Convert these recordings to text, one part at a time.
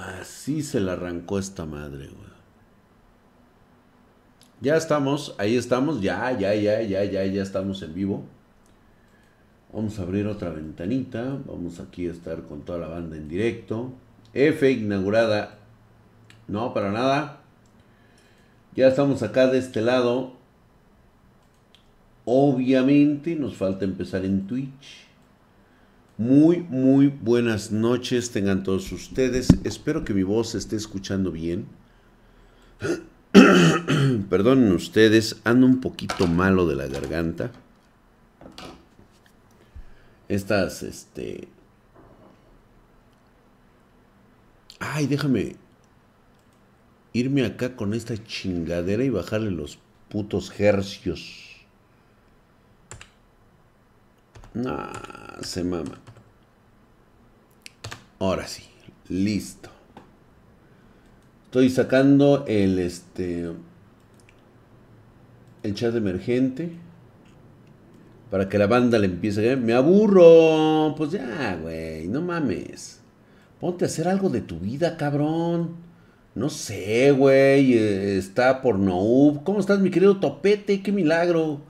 Así se le arrancó esta madre, güey. Ya estamos, ahí estamos, ya, ya, ya, ya, ya, ya estamos en vivo. Vamos a abrir otra ventanita. Vamos aquí a estar con toda la banda en directo. F inaugurada. No, para nada. Ya estamos acá de este lado. Obviamente nos falta empezar en Twitch. Muy, muy buenas noches tengan todos ustedes. Espero que mi voz esté escuchando bien. Perdonen ustedes, ando un poquito malo de la garganta. Estas, este... Ay, déjame irme acá con esta chingadera y bajarle los putos hercios. No, se mama. Ahora sí, listo. Estoy sacando el este el chat emergente para que la banda le empiece a me aburro. Pues ya, güey, no mames. Ponte a hacer algo de tu vida, cabrón. No sé, güey, eh, está por no. ¿Cómo estás, mi querido Topete? Qué milagro.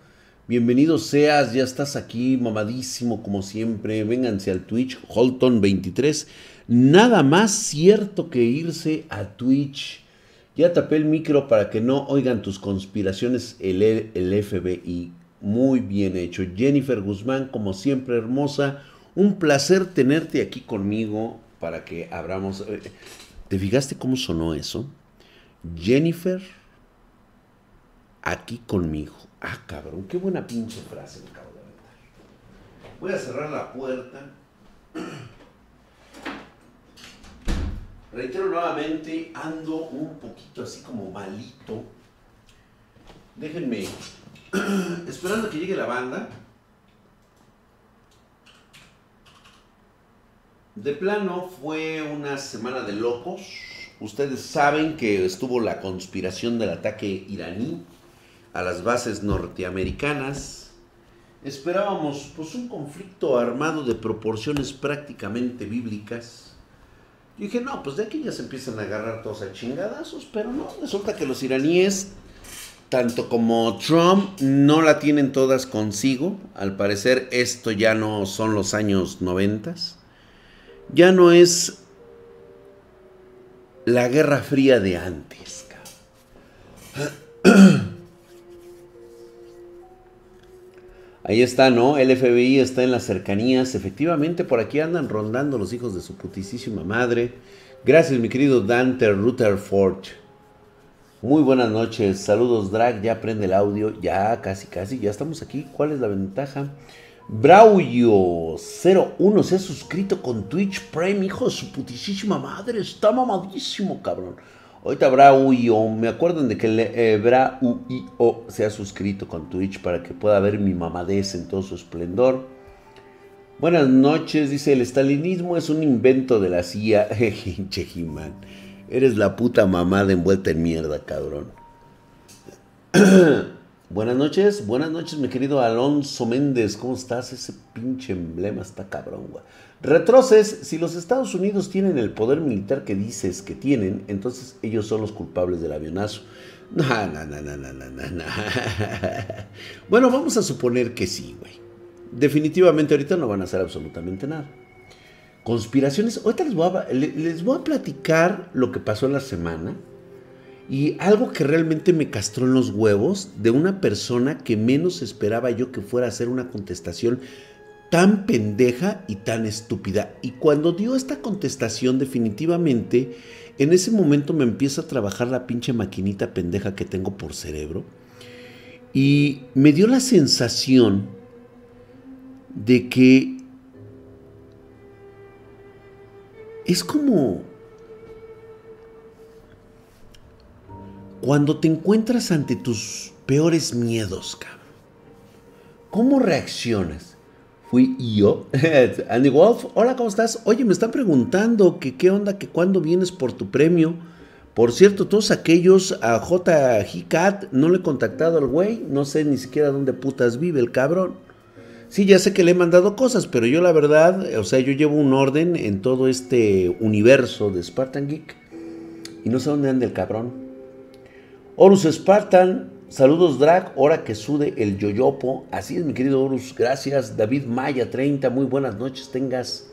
Bienvenido seas, ya estás aquí, mamadísimo como siempre. Vénganse al Twitch, Holton23. Nada más cierto que irse a Twitch. Ya tapé el micro para que no oigan tus conspiraciones el, el FBI. Muy bien hecho. Jennifer Guzmán, como siempre, hermosa. Un placer tenerte aquí conmigo para que abramos. Eh, ¿Te fijaste cómo sonó eso? Jennifer, aquí conmigo. Ah, cabrón, qué buena pinche frase me acabo de aventar. Voy a cerrar la puerta. Reitero nuevamente, ando un poquito así como malito. Déjenme, esperando que llegue la banda. De plano fue una semana de locos. Ustedes saben que estuvo la conspiración del ataque iraní a las bases norteamericanas. Esperábamos pues un conflicto armado de proporciones prácticamente bíblicas. Y dije, no, pues de aquí ya se empiezan a agarrar todos a chingadazos, pero no, resulta que los iraníes, tanto como Trump, no la tienen todas consigo. Al parecer esto ya no son los años noventas. Ya no es la guerra fría de antes. Ahí está, ¿no? El FBI está en las cercanías. Efectivamente, por aquí andan rondando los hijos de su putisísima madre. Gracias, mi querido Dante Rutherford. Muy buenas noches. Saludos, Drag. Ya prende el audio. Ya, casi, casi. Ya estamos aquí. ¿Cuál es la ventaja? Braulio01 se ha suscrito con Twitch Prime, hijo de su putisísima madre. Está mamadísimo, cabrón. Ahorita Brauio, me acuerdan de que eh, Brauio se ha suscrito con Twitch para que pueda ver mi mamadez en todo su esplendor. Buenas noches, dice, el estalinismo es un invento de la CIA. Chejiman, eres la puta mamada envuelta en mierda, cabrón. buenas noches, buenas noches, mi querido Alonso Méndez, ¿cómo estás? Ese pinche emblema está cabrón, güey. Retroces, si los Estados Unidos tienen el poder militar que dices que tienen, entonces ellos son los culpables del avionazo. No, no, no, no, no, no, no. Bueno, vamos a suponer que sí, güey. Definitivamente ahorita no van a hacer absolutamente nada. Conspiraciones, ahorita les voy, a, les voy a platicar lo que pasó en la semana y algo que realmente me castró en los huevos de una persona que menos esperaba yo que fuera a hacer una contestación tan pendeja y tan estúpida. Y cuando dio esta contestación definitivamente, en ese momento me empieza a trabajar la pinche maquinita pendeja que tengo por cerebro. Y me dio la sensación de que es como cuando te encuentras ante tus peores miedos, cabrón. ¿Cómo reaccionas? Fui yo. Andy Wolf, hola, ¿cómo estás? Oye, me están preguntando que qué onda, que cuándo vienes por tu premio. Por cierto, todos aquellos a J. Cat no le he contactado al güey, no sé ni siquiera dónde putas vive el cabrón. Sí, ya sé que le he mandado cosas, pero yo la verdad, o sea, yo llevo un orden en todo este universo de Spartan Geek y no sé dónde anda el cabrón. Horus Spartan, saludos drag, hora que sude el yoyopo. Así es, mi querido Horus, gracias. David Maya 30, muy buenas noches, tengas.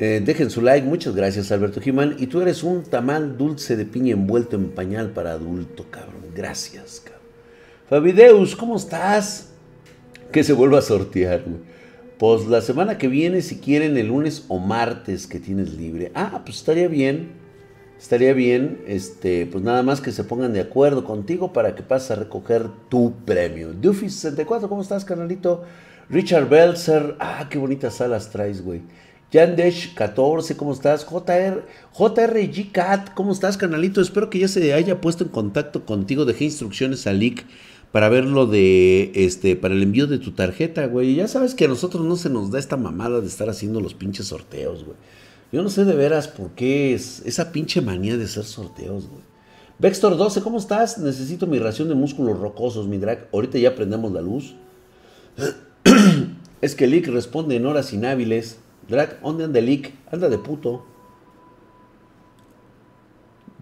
Eh, dejen su like, muchas gracias Alberto Jimán. Y tú eres un tamal dulce de piña envuelto en pañal para adulto, cabrón. Gracias, cabrón. Fabideus, ¿cómo estás? Que se vuelva a sortear. Pues la semana que viene, si quieren, el lunes o martes que tienes libre. Ah, pues estaría bien estaría bien, este, pues nada más que se pongan de acuerdo contigo para que pases a recoger tu premio. Duffy64, ¿cómo estás, canalito? Richard Belzer, ah, qué bonitas alas traes, güey. Yandesh14, ¿cómo estás? JR, JRG Cat, ¿cómo estás, canalito? Espero que ya se haya puesto en contacto contigo. Dejé instrucciones a Lick para ver lo de, este, para el envío de tu tarjeta, güey. Ya sabes que a nosotros no se nos da esta mamada de estar haciendo los pinches sorteos, güey. Yo no sé de veras por qué es esa pinche manía de hacer sorteos, güey. Vextor 12, ¿cómo estás? Necesito mi ración de músculos rocosos, mi drag. Ahorita ya prendemos la luz. es que Lick responde en horas inhábiles. Drag, ¿dónde anda Lick? Anda de puto.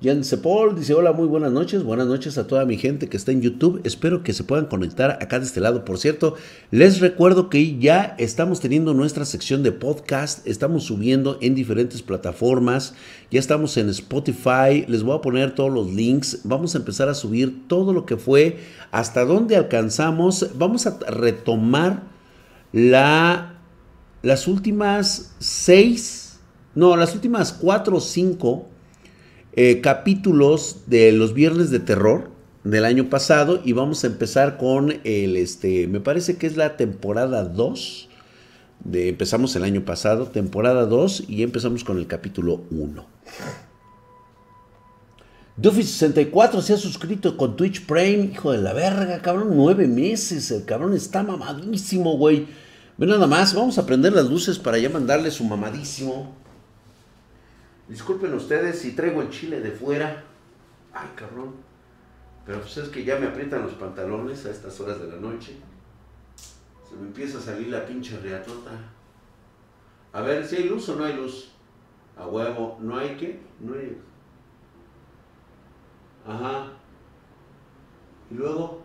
Jan Sepol dice, hola, muy buenas noches. Buenas noches a toda mi gente que está en YouTube. Espero que se puedan conectar acá de este lado. Por cierto, les recuerdo que ya estamos teniendo nuestra sección de podcast. Estamos subiendo en diferentes plataformas. Ya estamos en Spotify. Les voy a poner todos los links. Vamos a empezar a subir todo lo que fue, hasta dónde alcanzamos. Vamos a retomar la, las últimas seis, no, las últimas cuatro o cinco eh, capítulos de los viernes de terror del año pasado y vamos a empezar con el, este, me parece que es la temporada 2. De, empezamos el año pasado, temporada 2 y empezamos con el capítulo 1. Duffy64 se ha suscrito con Twitch Prime, hijo de la verga, cabrón, nueve meses, el cabrón está mamadísimo, güey. Ve nada más, vamos a prender las luces para ya mandarle su mamadísimo. Disculpen ustedes si traigo el chile de fuera. Ay, cabrón. Pero pues es que ya me aprietan los pantalones a estas horas de la noche. Se me empieza a salir la pinche reatota. A ver, si hay luz o no hay luz. A huevo, ¿no hay qué? No hay. Ajá. Y luego.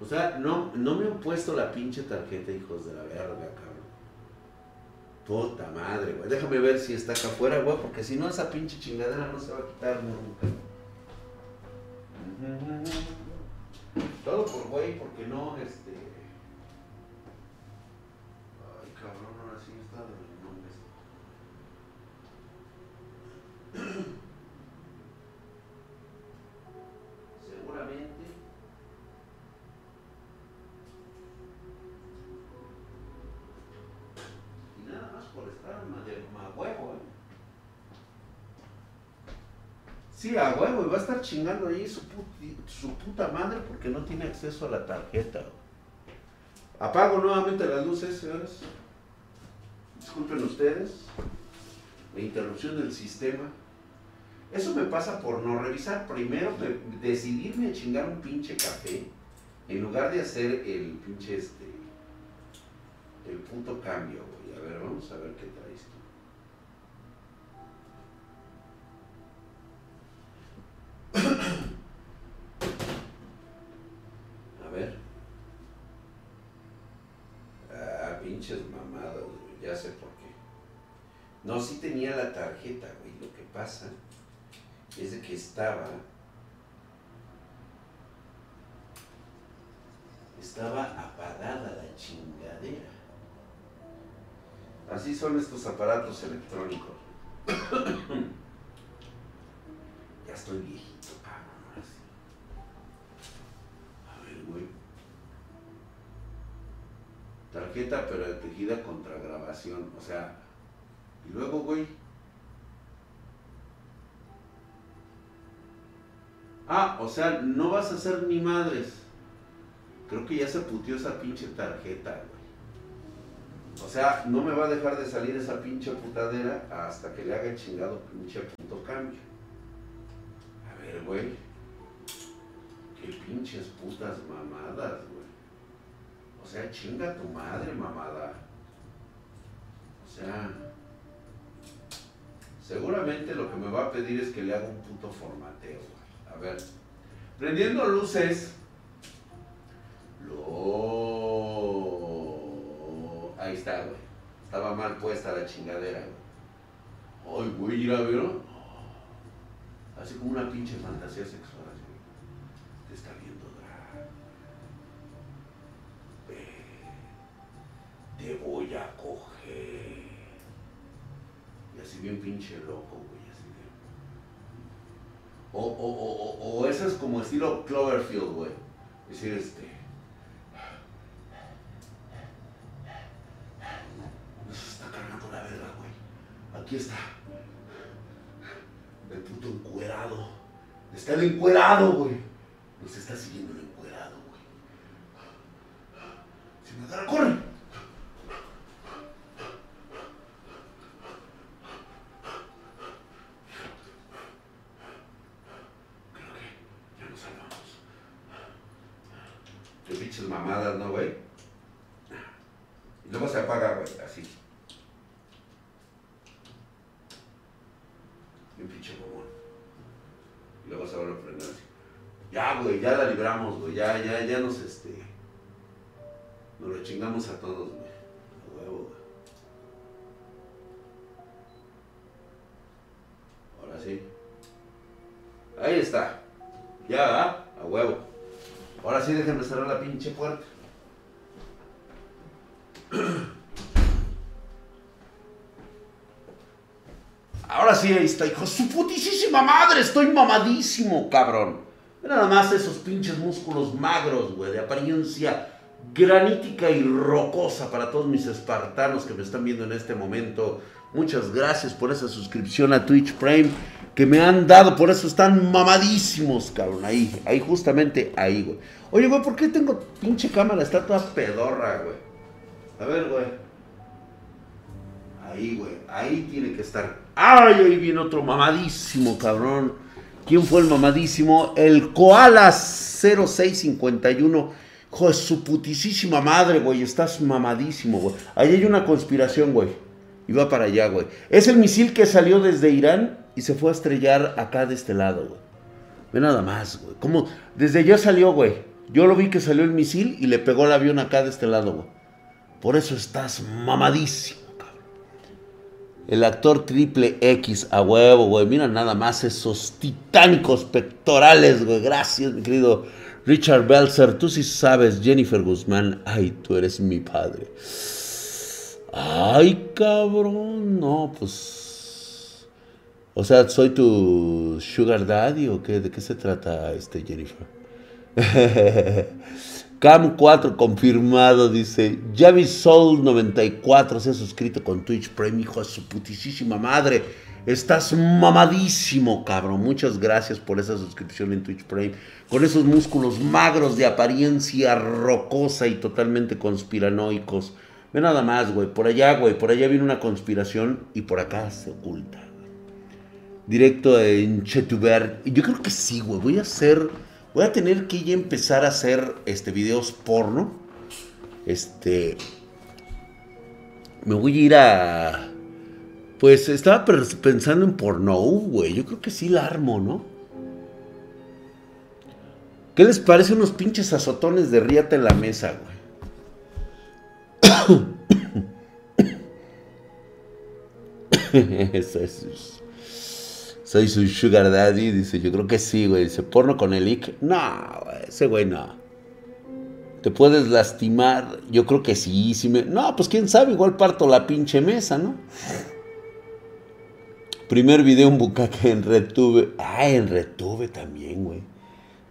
O sea, no, no me han puesto la pinche tarjeta, hijos de la verga, cabrón. Puta madre, güey. Déjame ver si está acá afuera, güey, porque si no, esa pinche chingadera no se va a quitar nunca. Todo por güey, porque no, este. Y va a estar chingando ahí su, puta madre porque no tiene acceso a la tarjeta. Apago nuevamente las luces, señores. Disculpen ustedes. La interrupción del sistema. Eso me pasa por no revisar. Primero decidirme a chingar un pinche café en lugar de hacer el pinche este. El punto cambio, güey. A ver, vamos a ver qué traes No, sí tenía la tarjeta, güey. Lo que pasa es que estaba. Estaba apagada la chingadera. Así son estos aparatos electrónicos. ya estoy viejito. Tarjeta pero tejida contra grabación. O sea, y luego, güey. Ah, o sea, no vas a hacer ni madres. Creo que ya se putió esa pinche tarjeta, güey. O sea, no me va a dejar de salir esa pinche putadera hasta que le haga el chingado pinche punto cambio. A ver, güey. Qué pinches putas mamadas, güey. O sea, chinga tu madre, mamada. O sea, seguramente lo que me va a pedir es que le haga un puto formateo. A ver, prendiendo luces. Lo... Ahí está, güey. Estaba mal puesta la chingadera, güey. Ay, güey, ir a ver. Así como una pinche fantasía sexual. Te está viendo drag. Ve. Te voy a así bien pinche loco, güey. Así de... O, o, o, o, eso es como estilo Cloverfield, güey. Es decir, este. Nos está cargando la verga, güey. Aquí está. El puto encuerado. Está el encuerado, güey. Nos está siguiendo el encuerado, güey. Si me agarra, corre. Su putísima madre, estoy mamadísimo, cabrón. Mira nada más esos pinches músculos magros, güey, de apariencia granítica y rocosa para todos mis espartanos que me están viendo en este momento. Muchas gracias por esa suscripción a Twitch Prime que me han dado, por eso están mamadísimos, cabrón. Ahí, ahí, justamente ahí, güey. Oye, güey, ¿por qué tengo pinche cámara? Está toda pedorra, güey. A ver, güey. Ahí, güey. Ahí tiene que estar. ¡Ay! Ahí viene otro mamadísimo, cabrón. ¿Quién fue el mamadísimo? El Koala 0651. Hijo de su putisísima madre, güey. Estás mamadísimo, güey. Ahí hay una conspiración, güey. Y va para allá, güey. Es el misil que salió desde Irán y se fue a estrellar acá de este lado, güey. Ve nada más, güey. ¿Cómo? Desde allá salió, güey. Yo lo vi que salió el misil y le pegó el avión acá de este lado, güey. Por eso estás mamadísimo. El actor triple X a huevo, güey. Mira nada más esos titánicos pectorales, güey. Gracias, mi querido Richard Belzer. Tú sí sabes, Jennifer Guzmán. Ay, tú eres mi padre. Ay, cabrón. No, pues. O sea, ¿soy tu sugar daddy o qué? ¿De qué se trata este Jennifer? Cam 4 confirmado, dice. Javi Soul 94 se ha suscrito con Twitch Prime, hijo de su putísima madre. Estás mamadísimo, cabrón. Muchas gracias por esa suscripción en Twitch Prime. Con esos músculos magros de apariencia rocosa y totalmente conspiranoicos. Ve nada más, güey. Por allá, güey. Por allá viene una conspiración y por acá se oculta. Directo en Chetuber. Yo creo que sí, güey. Voy a hacer Voy a tener que ya empezar a hacer este, videos porno. Este. Me voy a ir a. Pues estaba pensando en porno, güey. Yo creo que sí la armo, ¿no? ¿Qué les parece unos pinches azotones de riata en la mesa, güey? Eso es soy su sugar daddy. Dice, yo creo que sí, güey. Dice, porno con el Ick. No, ese güey no. ¿Te puedes lastimar? Yo creo que sí, sí me... No, pues quién sabe, igual parto la pinche mesa, ¿no? Primer video en bucaque en Retube. Ah, en Retube también, güey.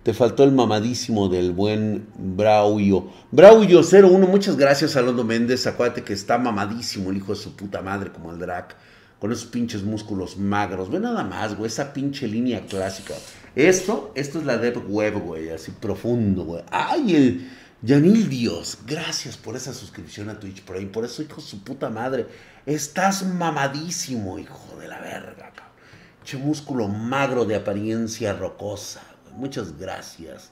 Te faltó el mamadísimo del buen Braulio. Braulio 01, muchas gracias, Alonso Méndez. Acuérdate que está mamadísimo el hijo de su puta madre, como el Drac con esos pinches músculos magros. Ve nada más, güey, esa pinche línea clásica. Esto, esto es la Deep Web, güey, así profundo, güey. Ay, el Yanil Dios, gracias por esa suscripción a Twitch Prime. Por eso, hijo de su puta madre, estás mamadísimo, hijo de la verga, cabrón. Músculo magro de apariencia rocosa. Muchas gracias.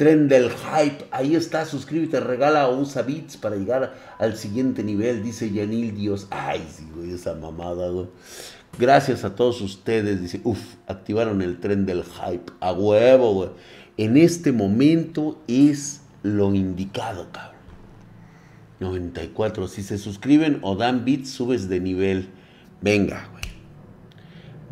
Tren del hype. Ahí está, suscríbete, regala o usa bits para llegar al siguiente nivel, dice Yanil Dios. Ay, sí, güey, esa mamada, güey. Gracias a todos ustedes, dice, uff, activaron el tren del hype. A huevo, güey. En este momento es lo indicado, cabrón. 94. Si se suscriben o dan bits, subes de nivel. Venga, güey.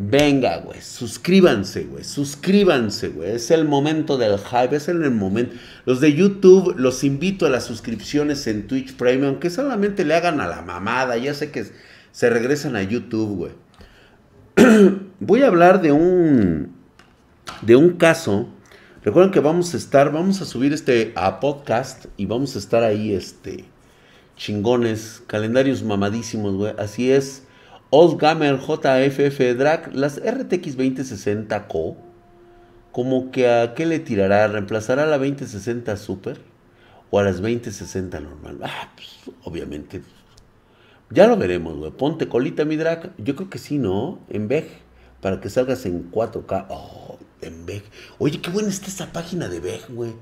Venga, güey. Suscríbanse, güey. Suscríbanse, güey. Es el momento del hype. Es el momento. Los de YouTube, los invito a las suscripciones en Twitch Premium. Que solamente le hagan a la mamada. Ya sé que se regresan a YouTube, güey. Voy a hablar de un. De un caso. Recuerden que vamos a estar. Vamos a subir este a podcast. Y vamos a estar ahí, este chingones, calendarios mamadísimos, güey. Así es. Old Gamer JFF Drag, las RTX 2060 Co. Como que a qué le tirará, reemplazará la 2060 Super o a las 2060 normal. Ah, pues obviamente. Ya lo veremos, güey. Ponte colita mi drag. Yo creo que sí, ¿no? En VEG. Para que salgas en 4K. Oh, en VEG. Oye, qué buena está esa página de VEG, güey.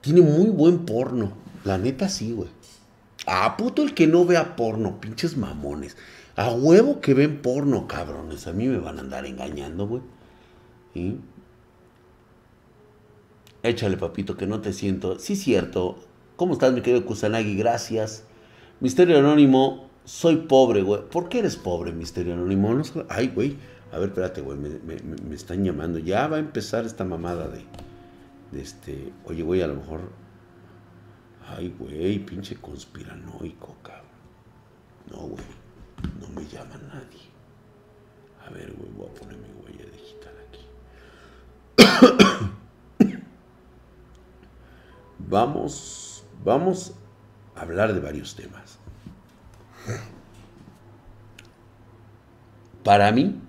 Tiene muy buen porno. La neta sí, güey. Ah, puto el que no vea porno, pinches mamones. A huevo que ven porno, cabrones. A mí me van a andar engañando, güey. Échale, papito, que no te siento. Sí, cierto. ¿Cómo estás, mi querido Kusanagi? Gracias. Misterio Anónimo, soy pobre, güey. ¿Por qué eres pobre, Misterio Anónimo? Ay, güey. A ver, espérate, güey. Me, me, están llamando. Ya va a empezar esta mamada de, de este. Oye, güey, a lo mejor Ay, güey, pinche conspiranoico, cabrón. No, güey, no me llama nadie. A ver, güey, voy a poner mi huella digital aquí. vamos, vamos a hablar de varios temas. Para mí,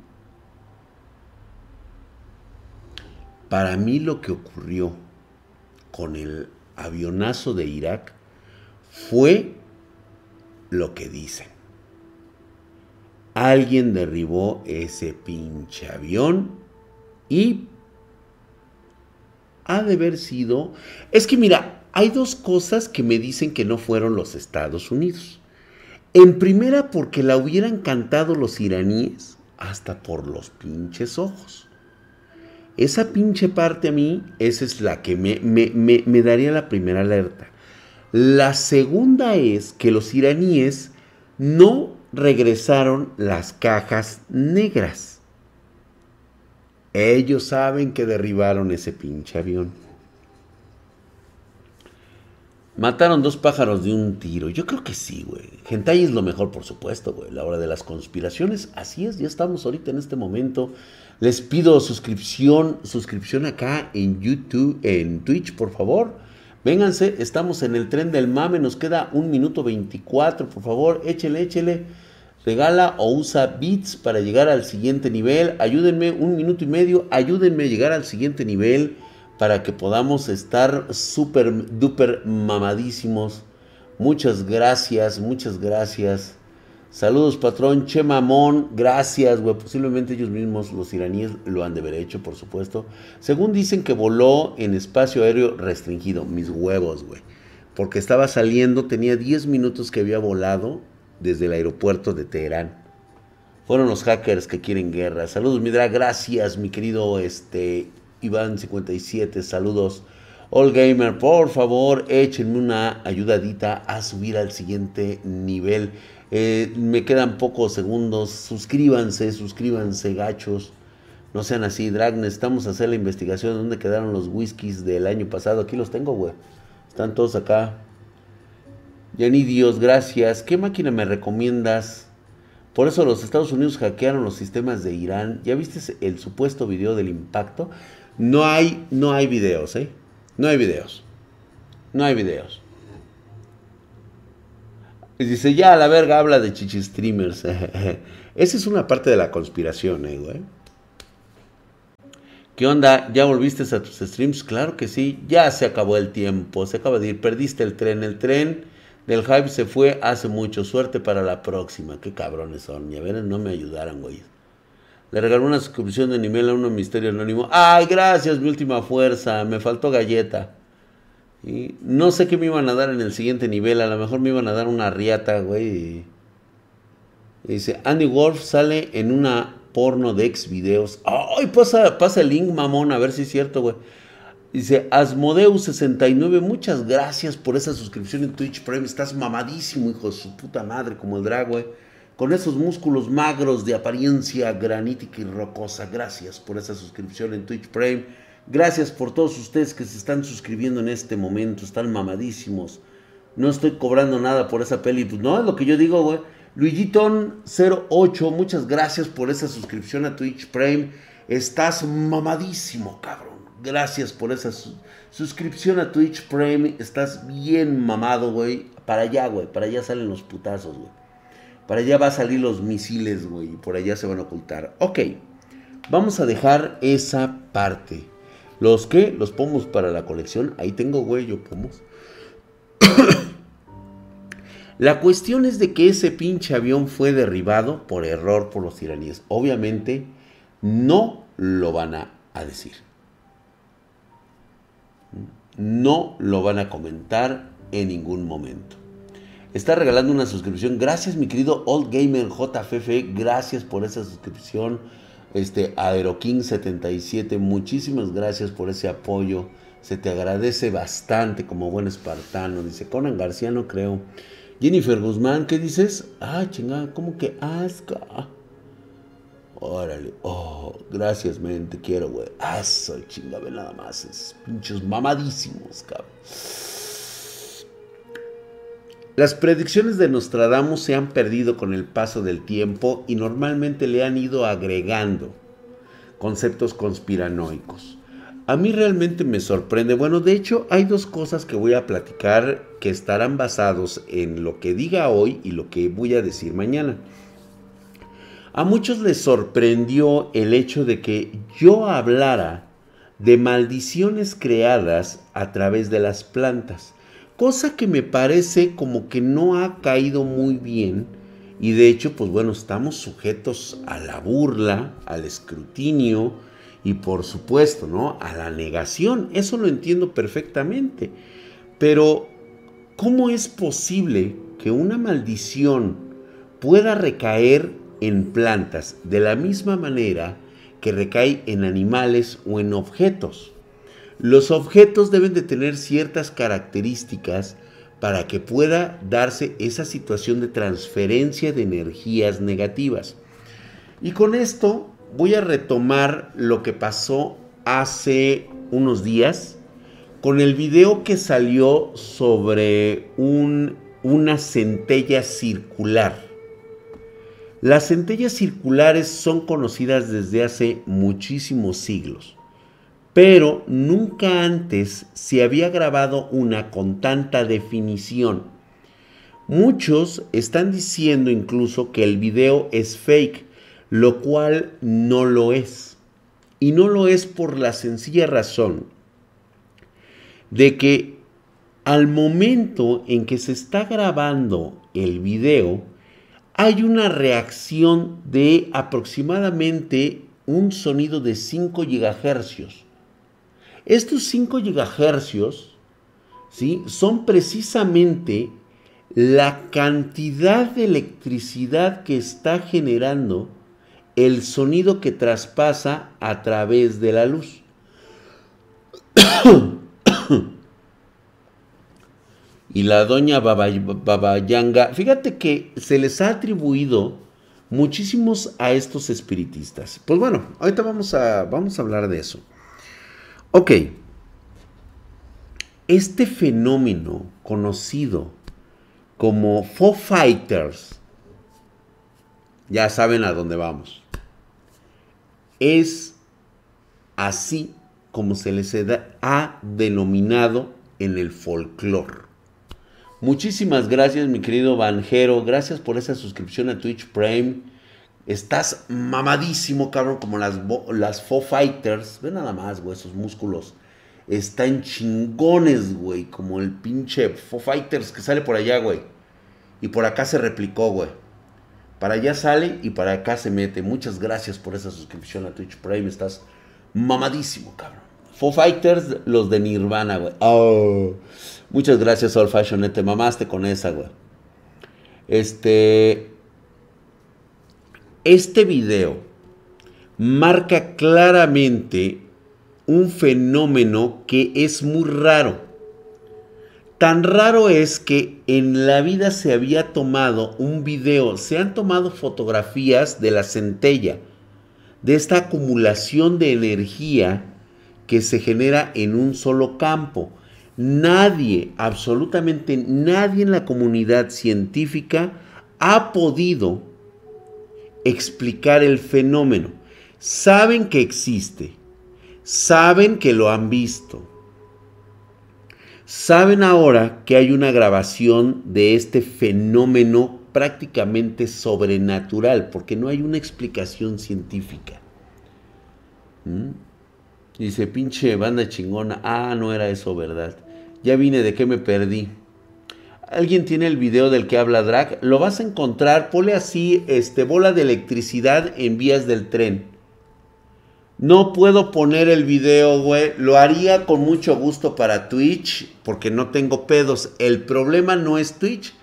para mí lo que ocurrió con el avionazo de Irak fue lo que dicen. Alguien derribó ese pinche avión y ha de haber sido... Es que mira, hay dos cosas que me dicen que no fueron los Estados Unidos. En primera, porque la hubieran cantado los iraníes hasta por los pinches ojos. Esa pinche parte a mí, esa es la que me, me, daría la primera alerta. La segunda es que los iraníes no regresaron las cajas negras. Ellos saben que derribaron ese pinche avión. Mataron dos pájaros de un tiro. Yo creo que sí, güey. Gentai es lo mejor, por supuesto, güey. La hora de las conspiraciones. Así es, ya estamos ahorita en este momento les pido suscripción, suscripción acá en YouTube, en Twitch, por favor. Vénganse, estamos en el tren del mame, nos queda un minuto 24, por favor, échele, échele. Regala o usa bits para llegar al siguiente nivel. Ayúdenme un minuto y medio, ayúdenme a llegar al siguiente nivel para que podamos estar súper, duper mamadísimos. Muchas gracias, muchas gracias. Saludos, patrón. Che Mamón, gracias, güey. Posiblemente ellos mismos, los iraníes, lo han de haber hecho, por supuesto. Según dicen que voló en espacio aéreo restringido. Mis huevos, güey. Porque estaba saliendo, tenía 10 minutos que había volado desde el aeropuerto de Teherán. Fueron los hackers que quieren guerra. Saludos, Midra. Gracias, mi querido este, Iván57. Saludos. All Gamer, por favor, échenme una ayudadita a subir al siguiente nivel. Eh, me quedan pocos segundos. Suscríbanse, suscríbanse, gachos. No sean así, Drag. Necesitamos hacer la investigación de dónde quedaron los whiskies del año pasado. Aquí los tengo, güey. Están todos acá. Yani Dios, gracias. ¿Qué máquina me recomiendas? Por eso los Estados Unidos hackearon los sistemas de Irán. ¿Ya viste el supuesto video del impacto? No hay, no hay videos, ¿eh? No hay videos. No hay videos. Y dice, ya a la verga habla de streamers Esa es una parte de la conspiración, eh, güey. ¿Qué onda? ¿Ya volviste a tus streams? Claro que sí. Ya se acabó el tiempo. Se acaba de ir. Perdiste el tren. El tren del hype se fue hace mucho. Suerte para la próxima. Qué cabrones son. Ya ven, no me ayudaron, güey. Le regaló una suscripción de nivel a uno misterio anónimo. Ay, gracias, mi última fuerza. Me faltó galleta. No sé qué me iban a dar en el siguiente nivel. A lo mejor me iban a dar una riata, güey. dice, Andy Wolf sale en una porno de ex videos. Ay, pasa, pasa el link, mamón, a ver si es cierto, güey. Dice, Asmodeus69, muchas gracias por esa suscripción en Twitch Prime. Estás mamadísimo, hijo de su puta madre, como el drag, güey con esos músculos magros de apariencia granítica y rocosa. Gracias por esa suscripción en Twitch Prime. Gracias por todos ustedes que se están suscribiendo en este momento. Están mamadísimos. No estoy cobrando nada por esa peli. Pues no es lo que yo digo, güey. Luigiton08, muchas gracias por esa suscripción a Twitch Prime. Estás mamadísimo, cabrón. Gracias por esa suscripción a Twitch Prime. Estás bien mamado, güey. Para allá, güey. Para allá salen los putazos, güey. Para allá va a salir los misiles, güey. Y por allá se van a ocultar. Ok. Vamos a dejar esa parte. ¿Los qué? Los pomos para la colección. Ahí tengo, güey, yo pomos. la cuestión es de que ese pinche avión fue derribado por error por los iraníes. Obviamente no lo van a, decir. No lo van a comentar en ningún momento está regalando una suscripción. Gracias, mi querido Old Gamer JFF. Gracias por esa suscripción. Este AeroKing77, muchísimas gracias por ese apoyo. Se te agradece bastante como buen espartano. Dice Conan García, no creo. Jennifer Guzmán, ¿qué dices? Ah, chingada, ¿cómo que asca? Órale, oh, gracias, men, te quiero, güey. Soy chingada, nada más. Es pinchos mamadísimos, cabrón. Las predicciones de Nostradamus se han perdido con el paso del tiempo y normalmente le han ido agregando conceptos conspiranoicos. A mí realmente me sorprende. Bueno, de hecho hay dos cosas que voy a platicar que estarán basados en lo que diga hoy y lo que voy a decir mañana. A muchos les sorprendió el hecho de que yo hablara de maldiciones creadas a través de las plantas cosa que me parece como que no ha caído muy bien y de hecho pues bueno estamos sujetos a la burla, al escrutinio y por supuesto, ¿no? a la negación, eso lo entiendo perfectamente, pero ¿cómo es posible que una maldición pueda recaer en plantas de la misma manera que recae en animales o en objetos? Los objetos deben de tener ciertas características para que pueda darse esa situación de transferencia de energías negativas. Y con esto voy a retomar lo que pasó hace unos días con el video que salió sobre una centella circular. Las centellas circulares son conocidas desde hace muchísimos siglos pero nunca antes se había grabado una con tanta definición. Muchos están diciendo incluso que el video es fake, lo cual no lo es. Y no lo es por la sencilla razón de que al momento en que se está grabando el video, hay una reacción de aproximadamente un sonido de 5 GHz. Estos 5 GHz ¿sí? son precisamente la cantidad de electricidad que está generando el sonido que traspasa a través de la luz. y la doña Babayanga, fíjate que se les ha atribuido muchísimos a estos espiritistas. Pues bueno, ahorita vamos a, vamos a hablar de eso. Ok, este fenómeno conocido como Foo Fighters, ya saben a dónde vamos, es así como se les ha denominado en el folclore. Muchísimas gracias, mi querido Vanjero. Gracias por esa suscripción a Twitch Prime. Estás mamadísimo, cabrón, como las, las Foo Fighters. Ve nada más, güey, esos músculos. Están chingones, güey, como el pinche Foo Fighters que sale por allá, güey. Y por acá se replicó, güey. Para allá sale y para acá se mete. Muchas gracias por esa suscripción a Twitch Prime. Estás mamadísimo, cabrón. Foo Fighters, los de Nirvana, güey. Oh. Muchas gracias, Old Fashion. Te mamaste con esa, güey. Este. Este video marca claramente un fenómeno que es muy raro. Tan raro es que en la vida se había tomado un video, se han tomado fotografías de la centella, de esta acumulación de energía que se genera en un solo campo. Nadie, absolutamente nadie en la comunidad científica ha podido explicar el fenómeno. Saben que existe, saben que lo han visto, saben ahora que hay una grabación de este fenómeno prácticamente sobrenatural, porque no hay una explicación científica. ¿Mm? Dice, pinche banda chingona. Ah, no era eso, ¿verdad? Ya vine, ¿de qué me perdí? ¿Alguien tiene el video del que habla Drag? Lo vas a encontrar, ponle así, este, bola de electricidad en vías del tren. No puedo poner el video, güey. Lo haría con mucho gusto para Twitch, porque no tengo pedos. El problema no es Twitch.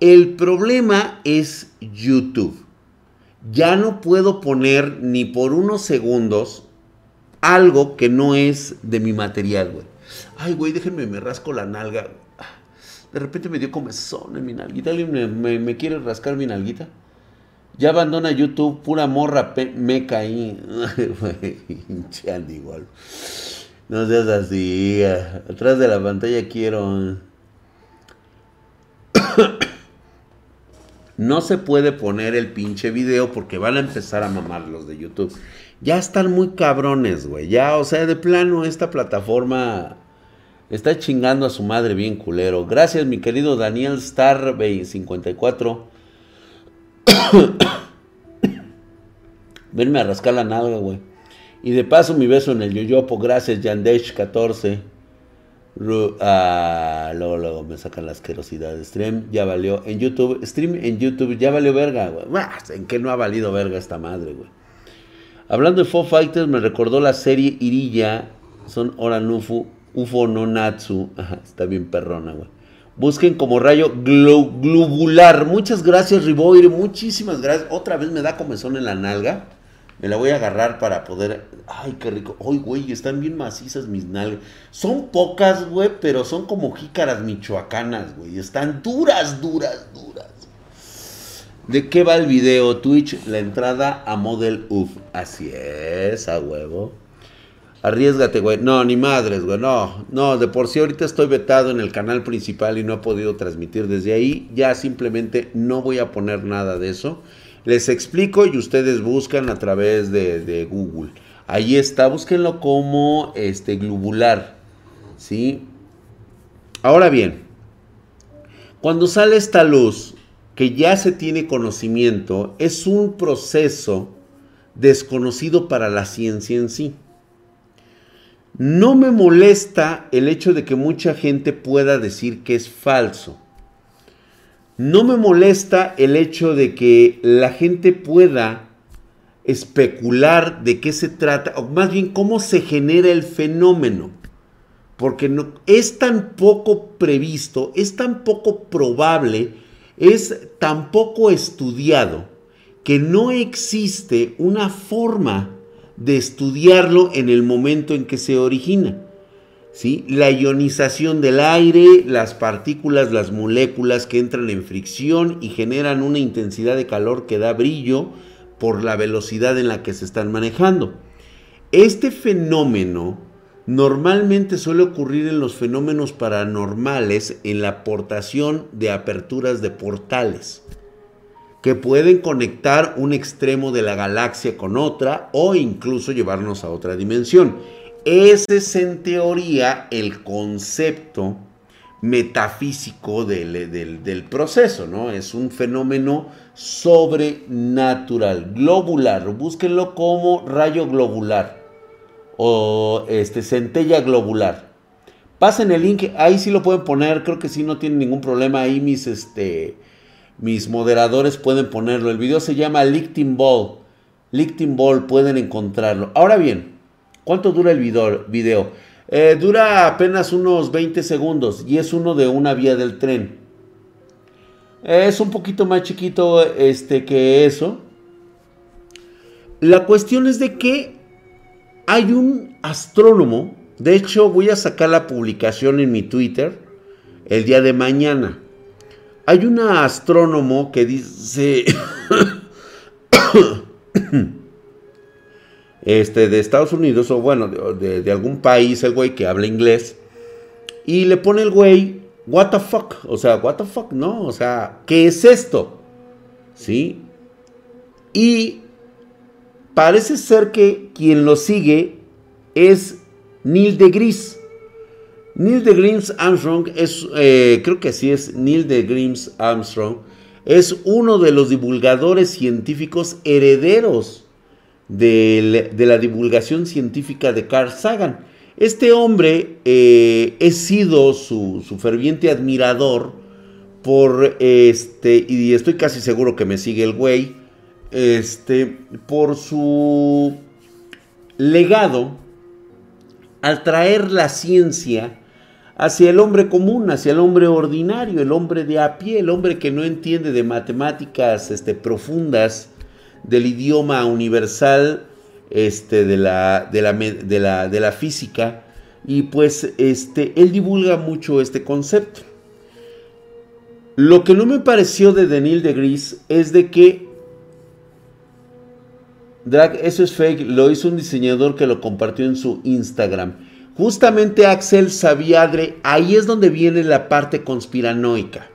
El problema es YouTube. Ya no puedo poner ni por unos segundos algo que no es de mi material, güey. Ay, güey, déjenme, me rasco la nalga. De repente me dio comezón en mi nalguita. ¿Alguien me, quiere rascar mi nalguita? Ya abandona YouTube, pura morra, me caí. Hinchando igual. No seas así. Atrás de la pantalla quiero. no se puede poner el pinche video porque van a empezar a mamar los de YouTube ya están muy cabrones, güey. Ya, o sea, de plano, esta plataforma está chingando a su madre bien culero. Gracias, mi querido Daniel Star 54. Venme a rascar la nalga, güey. Y de paso, mi beso en el yoyopo. Gracias, Yandesh 14. Ah, luego, luego me sacan la asquerosidad. Stream ya valió. En YouTube, stream en YouTube ya valió verga, güey. ¿En qué no ha valido verga esta madre, güey? Hablando de Foo Fighters, me recordó la serie Irilla. Son Oranufu, UFO no Natsu. está bien perrona, güey. Busquen como rayo globular. Muchas gracias, Riboire. Muchísimas gracias. Otra vez me da comezón en la nalga. Me la voy a agarrar para poder. Ay, qué rico. Ay, güey, están bien macizas mis nalgas. Son pocas, güey, pero son como jícaras michoacanas, güey. Están duras, duras, duras. ¿De qué va el video? Twitch, la entrada a Model UF. Así es, a huevo. Arriesgate, güey. No, ni madres, güey. No, no, de por sí ahorita estoy vetado en el canal principal y no he podido transmitir desde ahí. Ya simplemente no voy a poner nada de eso. Les explico y ustedes buscan a través de, Google. Ahí está, búsquenlo como este globular. ¿Sí? Ahora bien, cuando sale esta luz, que ya se tiene conocimiento es un proceso desconocido para la ciencia en sí. No me molesta el hecho de que mucha gente pueda decir que es falso. No me molesta el hecho de que la gente pueda especular de qué se trata, o más bien cómo se genera el fenómeno. Porque no, es tan poco previsto, es tan poco probable es tan poco estudiado que no existe una forma de estudiarlo en el momento en que se origina. ¿sí? La ionización del aire, las partículas, las moléculas que entran en fricción y generan una intensidad de calor que da brillo por la velocidad en la que se están manejando. Este fenómeno Normalmente suele ocurrir en los fenómenos paranormales en la aportación de aperturas de portales que pueden conectar un extremo de la galaxia con otra o incluso llevarnos a otra dimensión. Ese es en teoría el concepto metafísico del, del, proceso, ¿no? Es un fenómeno sobrenatural, globular, búsquenlo como rayo globular o este, centella globular. Pasen el link, ahí sí lo pueden poner, creo que sí no tienen ningún problema ahí mis, este, mis moderadores pueden ponerlo. El video se llama Licting Ball. Licting Ball, pueden encontrarlo. Ahora bien, ¿cuánto dura el video? Eh, dura apenas unos 20 segundos y es uno de una vía del tren. Es un poquito más chiquito este, que eso. La cuestión es de que hay un astrónomo. De hecho, voy a sacar la publicación en mi Twitter el día de mañana. Hay un astrónomo que dice... este, de Estados Unidos, o bueno, de, de, algún país, el güey que habla inglés, y le pone el güey, what the fuck, o sea, what the fuck, no, o sea, ¿qué es esto? ¿Sí? Y parece ser que quien lo sigue es Neil deGrasse. Neil deGrasse Armstrong es, eh, creo que así es, Neil deGrasse Armstrong, es uno de los divulgadores científicos herederos de, la divulgación científica de Carl Sagan. Este hombre eh, he sido su, su, ferviente admirador por este, y estoy casi seguro que me sigue el güey, este, por su legado al traer la ciencia hacia el hombre común, hacia el hombre ordinario, el hombre de a pie, el hombre que no entiende de matemáticas este, profundas, del idioma universal este, de, la, de, la, de, la, de la física, y pues este, él divulga mucho este concepto. Lo que no me pareció de Daniel de Gris es de que Drag, eso es fake, lo hizo un diseñador que lo compartió en su Instagram. Justamente Axel Saviadre, ahí es donde viene la parte conspiranoica.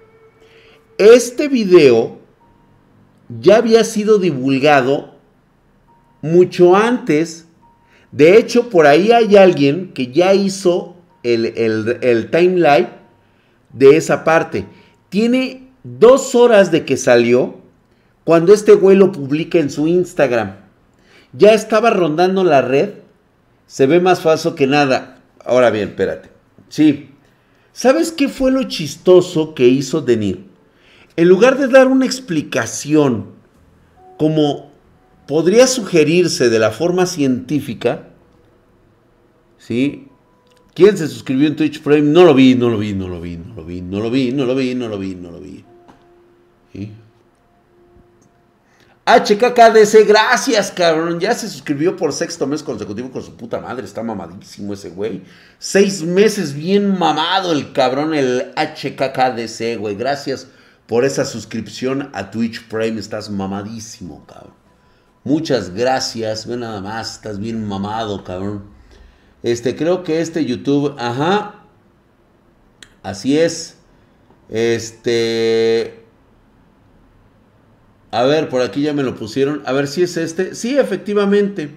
Este video ya había sido divulgado mucho antes. De hecho, por ahí hay alguien que ya hizo el, el timeline de esa parte. Tiene dos horas de que salió cuando este güey lo publica en su Instagram. Ya estaba rondando la red. Se ve más falso que nada. Ahora bien, espérate. Sí. ¿Sabes qué fue lo chistoso que hizo Denir? En lugar de dar una explicación como podría sugerirse de la forma científica, ¿sí? ¿Quién se suscribió en Twitch Prime? No lo vi, no lo vi, no lo vi, no lo vi, no lo vi, no lo vi, no lo vi, no lo vi. ¿Sí? HKKDC, gracias, cabrón. Ya se suscribió por sexto mes consecutivo con su puta madre. Está mamadísimo ese güey. Seis meses bien mamado el cabrón, el HKKDC, güey. Gracias por esa suscripción a Twitch Prime. Estás mamadísimo, cabrón. Muchas gracias. Ve nada más, estás bien mamado, cabrón. Este, creo que este YouTube, ajá. Así es. Este. A ver, por aquí ya me lo pusieron. A ver si es este. Sí, efectivamente.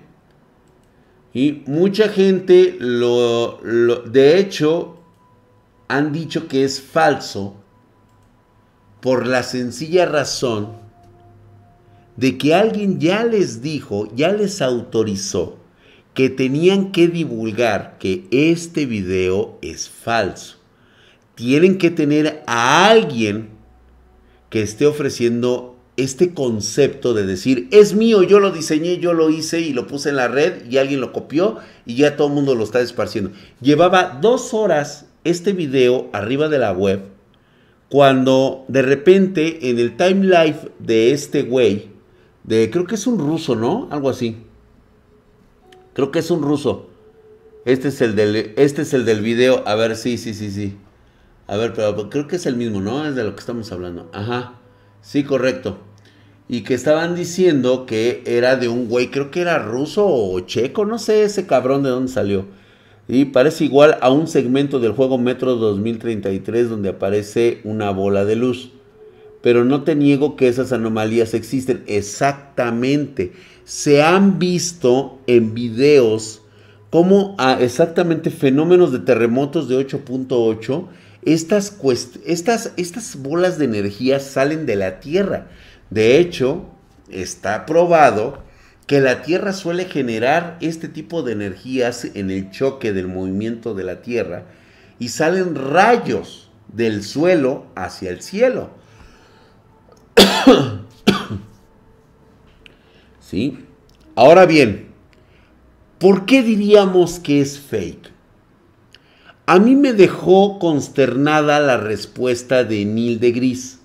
Y mucha gente lo, de hecho, han dicho que es falso por la sencilla razón de que alguien ya les dijo, ya les autorizó que tenían que divulgar que este video es falso. Tienen que tener a alguien que esté ofreciendo este concepto de decir, es mío, yo lo diseñé, yo lo hice y lo puse en la red y alguien lo copió y ya todo el mundo lo está esparciendo. Llevaba dos horas este video arriba de la web cuando de repente en el time life de este güey, de creo que es un ruso, ¿no? Algo así. Creo que es un ruso. Este es el del, este es el del video. A ver, sí, sí, sí, sí. A ver, pero creo que es el mismo, ¿no? Es de lo que estamos hablando. Ajá. Sí, correcto y que estaban diciendo que era de un güey, creo que era ruso o checo, no sé ese cabrón de dónde salió. Y parece igual a un segmento del juego Metro 2033 donde aparece una bola de luz. Pero no te niego que esas anomalías existen. Exactamente. Se han visto en videos como ah, exactamente fenómenos de terremotos de 8.8. Estas, estas, estas bolas de energía salen de la Tierra. De hecho, está probado que la Tierra suele generar este tipo de energías en el choque del movimiento de la Tierra y salen rayos del suelo hacia el cielo. ¿Sí? Ahora bien, ¿por qué diríamos que es fake? A mí me dejó consternada la respuesta de Neil de Gris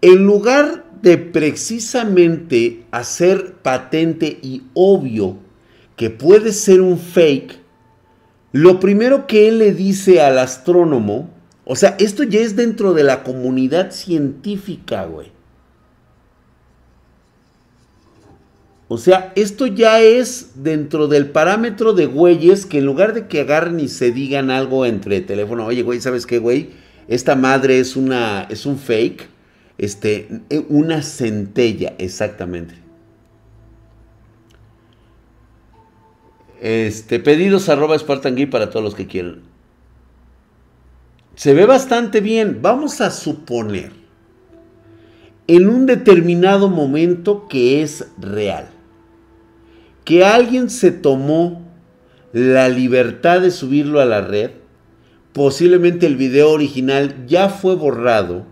en lugar de precisamente hacer patente y obvio que puede ser un fake, lo primero que él le dice al astrónomo, o sea, esto ya es dentro de la comunidad científica, güey. O sea, esto ya es dentro del parámetro de güeyes que en lugar de que agarren y se digan algo entre teléfono, oye, güey, ¿sabes qué, güey? Esta madre es una es un fake, este una centella exactamente. Este pedidos arroba Spartan para todos los que quieran. Se ve bastante bien. Vamos a suponer en un determinado momento que es real que alguien se tomó la libertad de subirlo a la red, posiblemente el video original ya fue borrado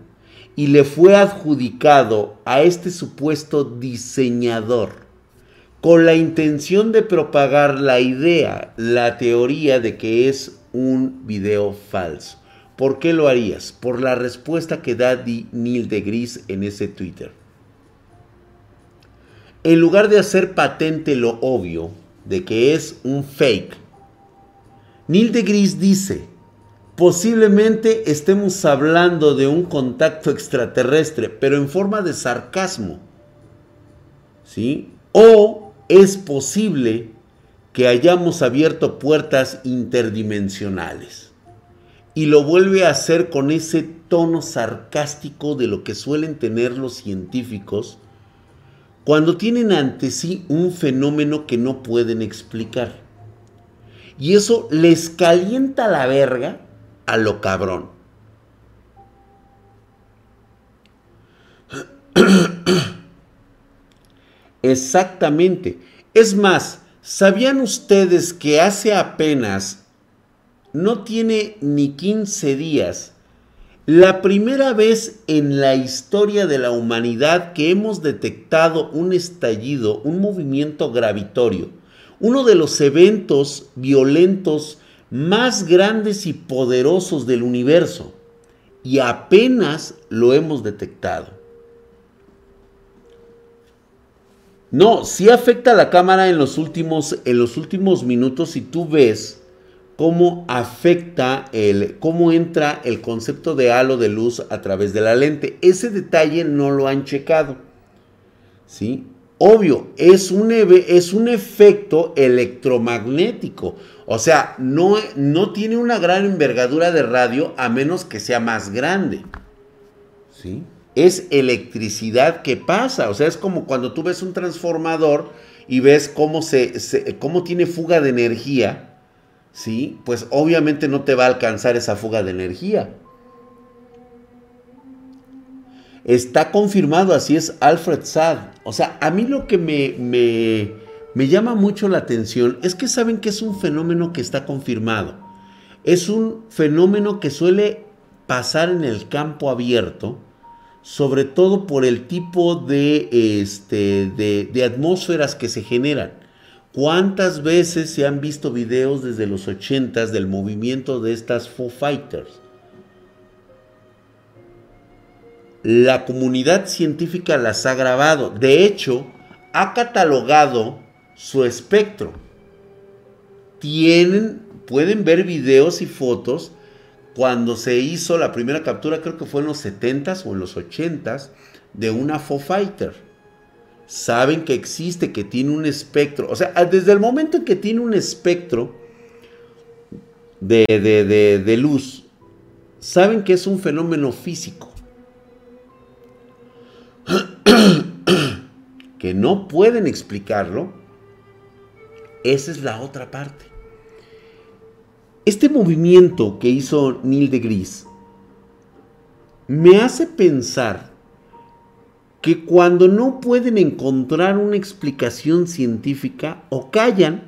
y le fue adjudicado a este supuesto diseñador con la intención de propagar la idea, la teoría de que es un video falso. ¿Por qué lo harías? Por la respuesta que da Neil de Gris en ese Twitter en lugar de hacer patente lo obvio de que es un fake, Neil de Gris dice, posiblemente estemos hablando de un contacto extraterrestre, pero en forma de sarcasmo. ¿Sí? O es posible que hayamos abierto puertas interdimensionales. Y lo vuelve a hacer con ese tono sarcástico de lo que suelen tener los científicos cuando tienen ante sí un fenómeno que no pueden explicar. Y eso les calienta la verga a lo cabrón. Exactamente. Es más, ¿sabían ustedes que hace apenas, no tiene ni 15 días, la primera vez en la historia de la humanidad que hemos detectado un estallido, un movimiento gravitorio, uno de los eventos violentos más grandes y poderosos del universo, y apenas lo hemos detectado. No, sí afecta a la cámara en los últimos, en los últimos minutos si tú ves cómo afecta el, cómo entra el concepto de halo de luz a través de la lente. Ese detalle no lo han checado. ¿Sí? Obvio, es un, es un efecto electromagnético. O sea, no, no tiene una gran envergadura de radio a menos que sea más grande. ¿Sí? Es electricidad que pasa. O sea, es como cuando tú ves un transformador y ves cómo, se, cómo tiene fuga de energía ¿sí? Pues obviamente no te va a alcanzar esa fuga de energía. Está confirmado, así es Alfred Sad. O sea, a mí lo que me, me, me llama mucho la atención es que saben que es un fenómeno que está confirmado. Es un fenómeno que suele pasar en el campo abierto, sobre todo por el tipo de, este, de, de atmósferas que se generan. ¿Cuántas veces se han visto videos desde los 80 del movimiento de estas Foo Fighters? La comunidad científica las ha grabado. De hecho, ha catalogado su espectro. Tienen, pueden ver videos y fotos cuando se hizo la primera captura, creo que fue en los 70s o en los 80s, de una Foo Fighter saben que existe, que tiene un espectro. O sea, desde el momento en que tiene un espectro de, de, luz, saben que es un fenómeno físico. No pueden explicarlo. Esa es la otra parte. Este movimiento que hizo Neil de Gris me hace pensar que cuando no pueden encontrar una explicación científica o callan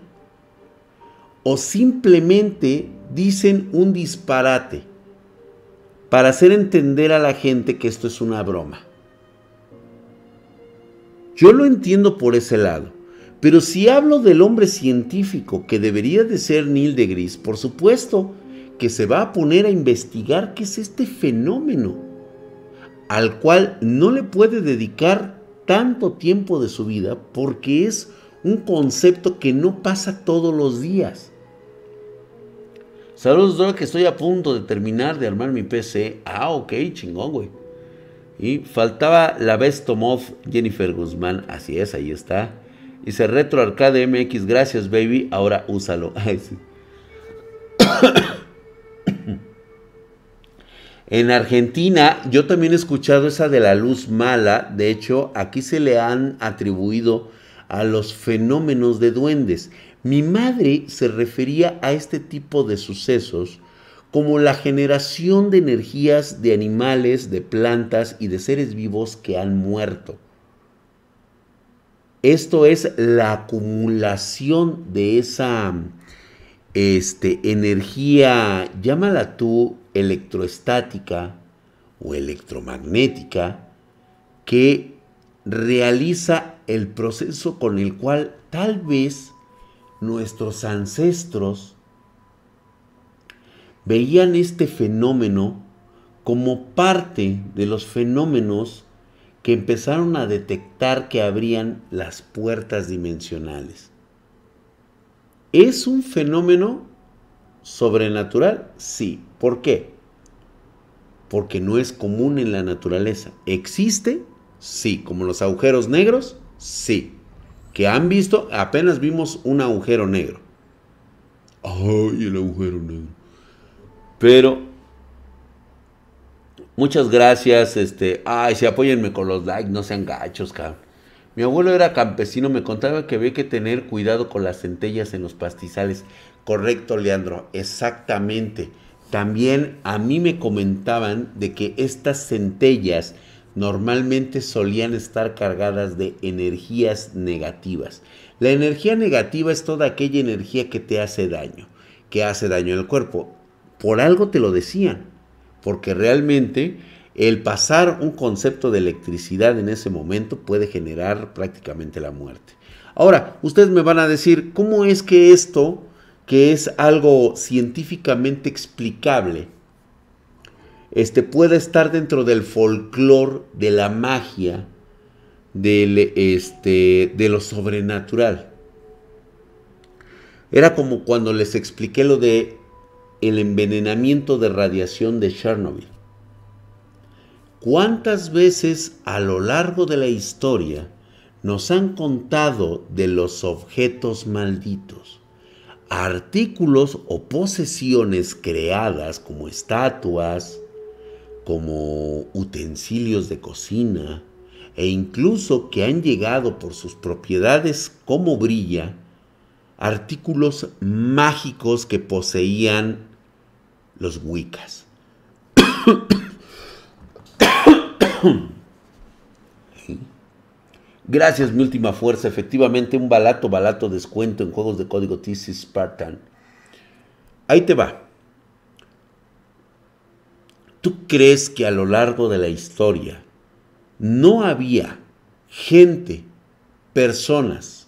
o simplemente dicen un disparate para hacer entender a la gente que esto es una broma. Yo lo entiendo por ese lado. Pero si hablo del hombre científico que debería de ser Neil de Gris, por supuesto que se va a poner a investigar qué es este fenómeno, al cual no le puede dedicar tanto tiempo de su vida porque es un concepto que no pasa todos los días. Saludos, Dora, que estoy a punto de terminar de armar mi PC. Ah, ok, chingón, güey. Y faltaba la Best of Jennifer Guzmán. Así es, ahí está. Dice Retro Arcade MX, gracias, baby. Ahora úsalo. en Argentina, yo también he escuchado esa de la luz mala. De hecho, aquí se le han atribuido a los fenómenos de duendes. Mi madre se refería a este tipo de sucesos como la generación de energías de animales, de plantas y de seres vivos que han muerto. Esto es la acumulación de esa este, energía, llámala tú electroestática o electromagnética, que realiza el proceso con el cual tal vez nuestros ancestros veían este fenómeno como parte de los fenómenos que empezaron a detectar que abrían las puertas dimensionales. ¿Es un fenómeno sobrenatural? Sí. ¿Por qué? Porque no es común en la naturaleza. ¿Existe? Sí, como los agujeros negros, sí. ¿Que han visto? Apenas vimos un agujero negro. Ay, el agujero negro. Pero, muchas gracias. Este, ay, sí, apóyenme con los likes, no sean gachos, cabrón. Mi abuelo era campesino, me contaba que había que tener cuidado con las centellas en los pastizales. Correcto, Leandro, exactamente. También a mí me comentaban de que estas centellas normalmente solían estar cargadas de energías negativas. La energía negativa es toda aquella energía que te hace daño, que hace daño al cuerpo. Por algo te lo decían, porque realmente el pasar un concepto de electricidad en ese momento puede generar prácticamente la muerte. Ahora, ustedes me van a decir, ¿cómo es que esto, que es algo científicamente explicable, este, pueda estar dentro del folclore, de la magia, del, este, de lo sobrenatural. Era como cuando les expliqué lo de el envenenamiento de radiación de Chernobyl. ¿Cuántas veces a lo largo de la historia nos han contado de los objetos malditos? Artículos o posesiones creadas como estatuas, como utensilios de cocina e incluso que han llegado por sus propiedades como brilla, artículos mágicos que poseían los Wiccas. Gracias, mi última fuerza. Efectivamente, un balato, balato descuento en juegos de código TC Spartan. Ahí te va. ¿Tú crees que a lo largo de la historia no había gente, personas,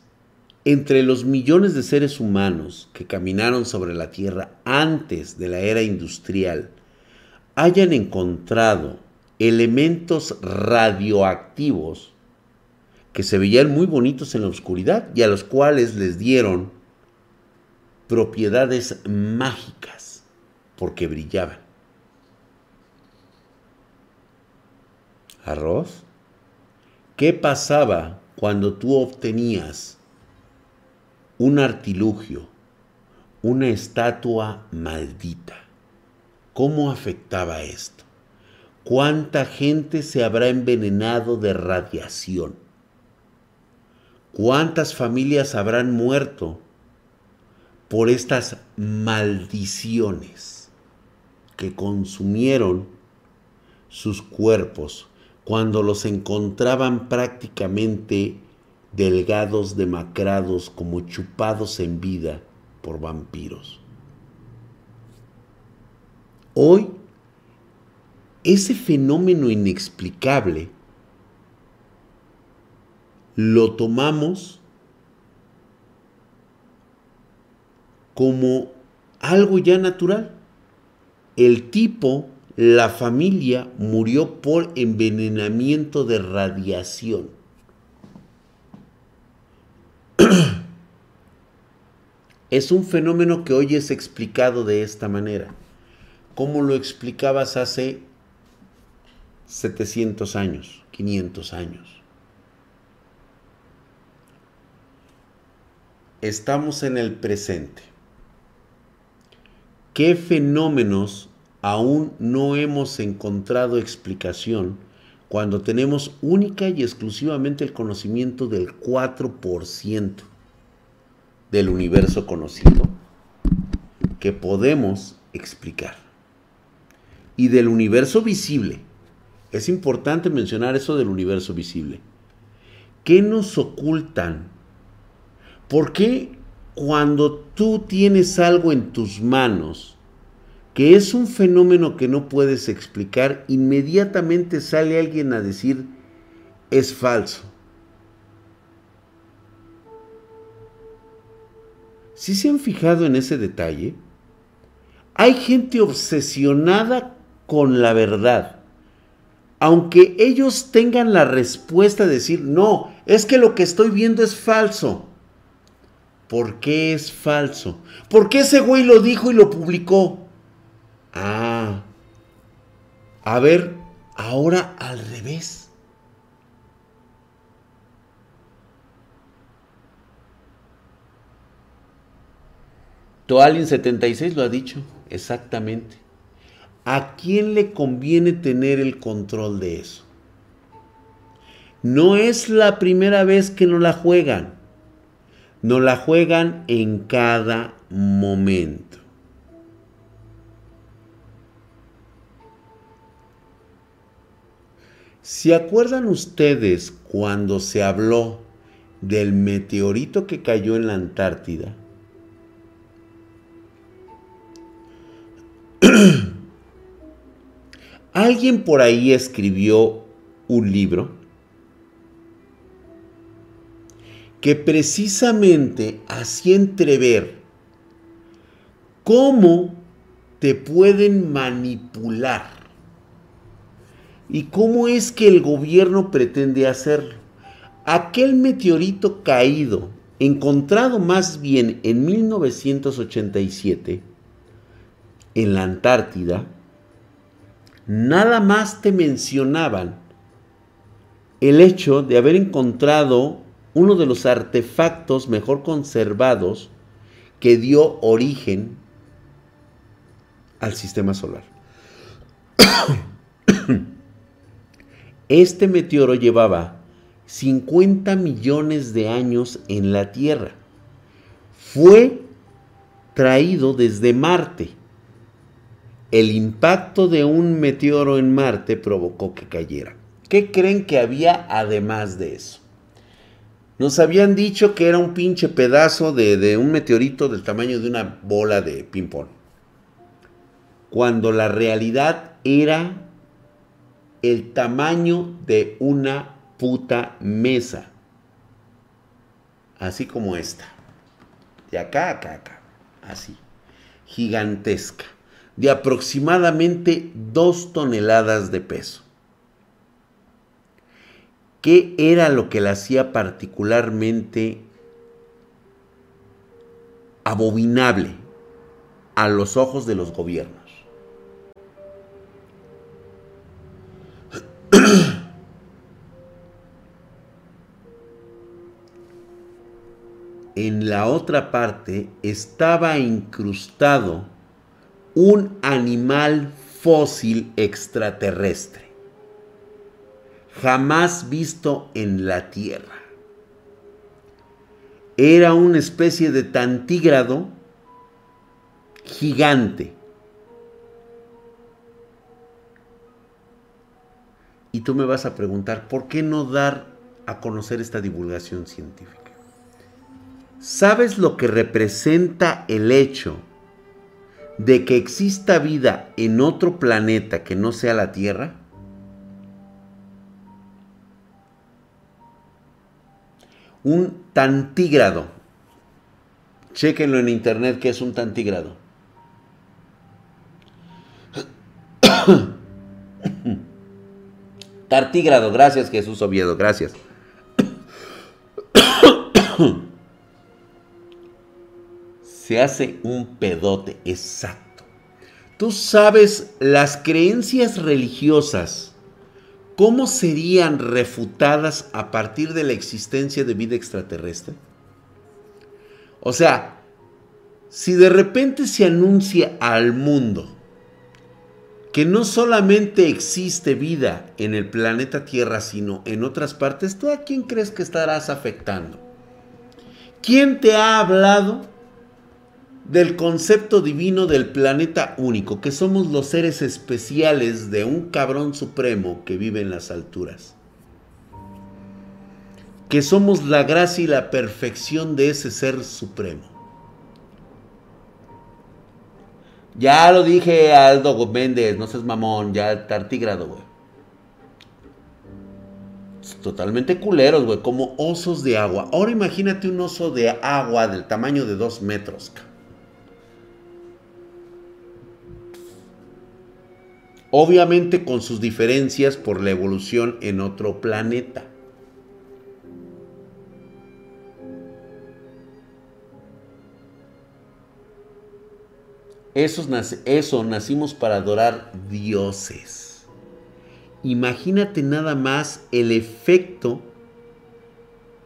entre los millones de seres humanos que caminaron sobre la Tierra antes de la era industrial, hayan encontrado elementos radioactivos que se veían muy bonitos en la oscuridad y a los cuales les dieron propiedades mágicas porque brillaban? arroz? ¿Qué pasaba cuando tú obtenías un artilugio, una estatua maldita? ¿Cómo afectaba esto? ¿Cuánta gente se habrá envenenado de radiación? ¿Cuántas familias habrán muerto por estas maldiciones que consumieron sus cuerpos cuando los encontraban prácticamente delgados, demacrados, como chupados en vida por vampiros. Hoy, ese fenómeno inexplicable lo tomamos como algo ya natural. El tipo, la familia, murió por envenenamiento de radiación. Es un fenómeno que hoy es explicado de esta manera. ¿Cómo lo explicabas hace 700 años, 500 años? Estamos en el presente. ¿Qué fenómenos aún no hemos encontrado explicación cuando tenemos única y exclusivamente el conocimiento del 4% del universo conocido que podemos explicar? Y del universo visible. Es importante mencionar eso del universo visible. ¿Qué nos ocultan? ¿Por qué cuando tú tienes algo en tus manos, que es un fenómeno que no puedes explicar, inmediatamente sale alguien a decir, es falso. Si se han fijado en ese detalle, hay gente obsesionada con la verdad. Aunque ellos tengan la respuesta de decir, no, es que lo que estoy viendo es falso. ¿Por qué es falso? ¿Por qué ese güey lo dijo y lo publicó? Ah. A ver, ahora al revés. Toalin 76 lo ha dicho, exactamente. ¿A quién le conviene tener el control de eso? No es la primera vez que no la juegan. No la juegan en cada momento. ¿Se acuerdan ustedes cuando se habló del meteorito que cayó en la Antártida? Alguien por ahí escribió un libro que precisamente hacía entrever cómo te pueden manipular y cómo es que el gobierno pretende hacerlo. Aquel meteorito caído, encontrado más bien en 1987 en la Antártida, nada más te mencionaban el hecho de haber encontrado uno de los artefactos mejor conservados que dio origen al sistema solar. Este meteoro llevaba 50 millones de años en la Tierra. Fue traído desde Marte. El impacto de un meteoro en Marte provocó que cayera. ¿Qué creen que había además de eso? Nos habían dicho que era un pinche pedazo de, un meteorito del tamaño de una bola de ping-pong. Cuando la realidad era el tamaño de una puta mesa. Así como esta. De acá acá, acá. Así. Gigantesca. De aproximadamente dos toneladas de peso. ¿Qué era lo que la hacía particularmente abominable a los ojos de los gobiernos? en la otra parte estaba incrustado un animal fósil extraterrestre jamás visto en la tierra. Era una especie de tantígrado gigante. Y tú me vas a preguntar, ¿por qué no dar a conocer esta divulgación científica? ¿Sabes lo que representa el hecho de que exista vida en otro planeta que no sea la Tierra? Un tantígrado. Chequenlo en internet que es un tantígrado. Tartígrado, gracias Jesús Oviedo, gracias. Se hace un pedote, exacto. Tú sabes las creencias religiosas, cómo serían refutadas a partir de la existencia de vida extraterrestre. O sea, si de repente se anuncia al mundo que no solamente existe vida en el planeta Tierra, sino en otras partes, ¿tú a quién crees que estarás afectando? ¿Quién te ha hablado del concepto divino del planeta único, que somos los seres especiales de un cabrón supremo que vive en las alturas? Que somos la gracia y la perfección de ese ser supremo. Ya lo dije Aldo Méndez, no seas mamón, ya tartígrado, güey. Totalmente culeros, güey, como osos de agua. Ahora imagínate un oso de agua del tamaño de dos metros. Obviamente con sus diferencias por la evolución en otro planeta. Eso, nacimos para adorar dioses. Imagínate nada más el efecto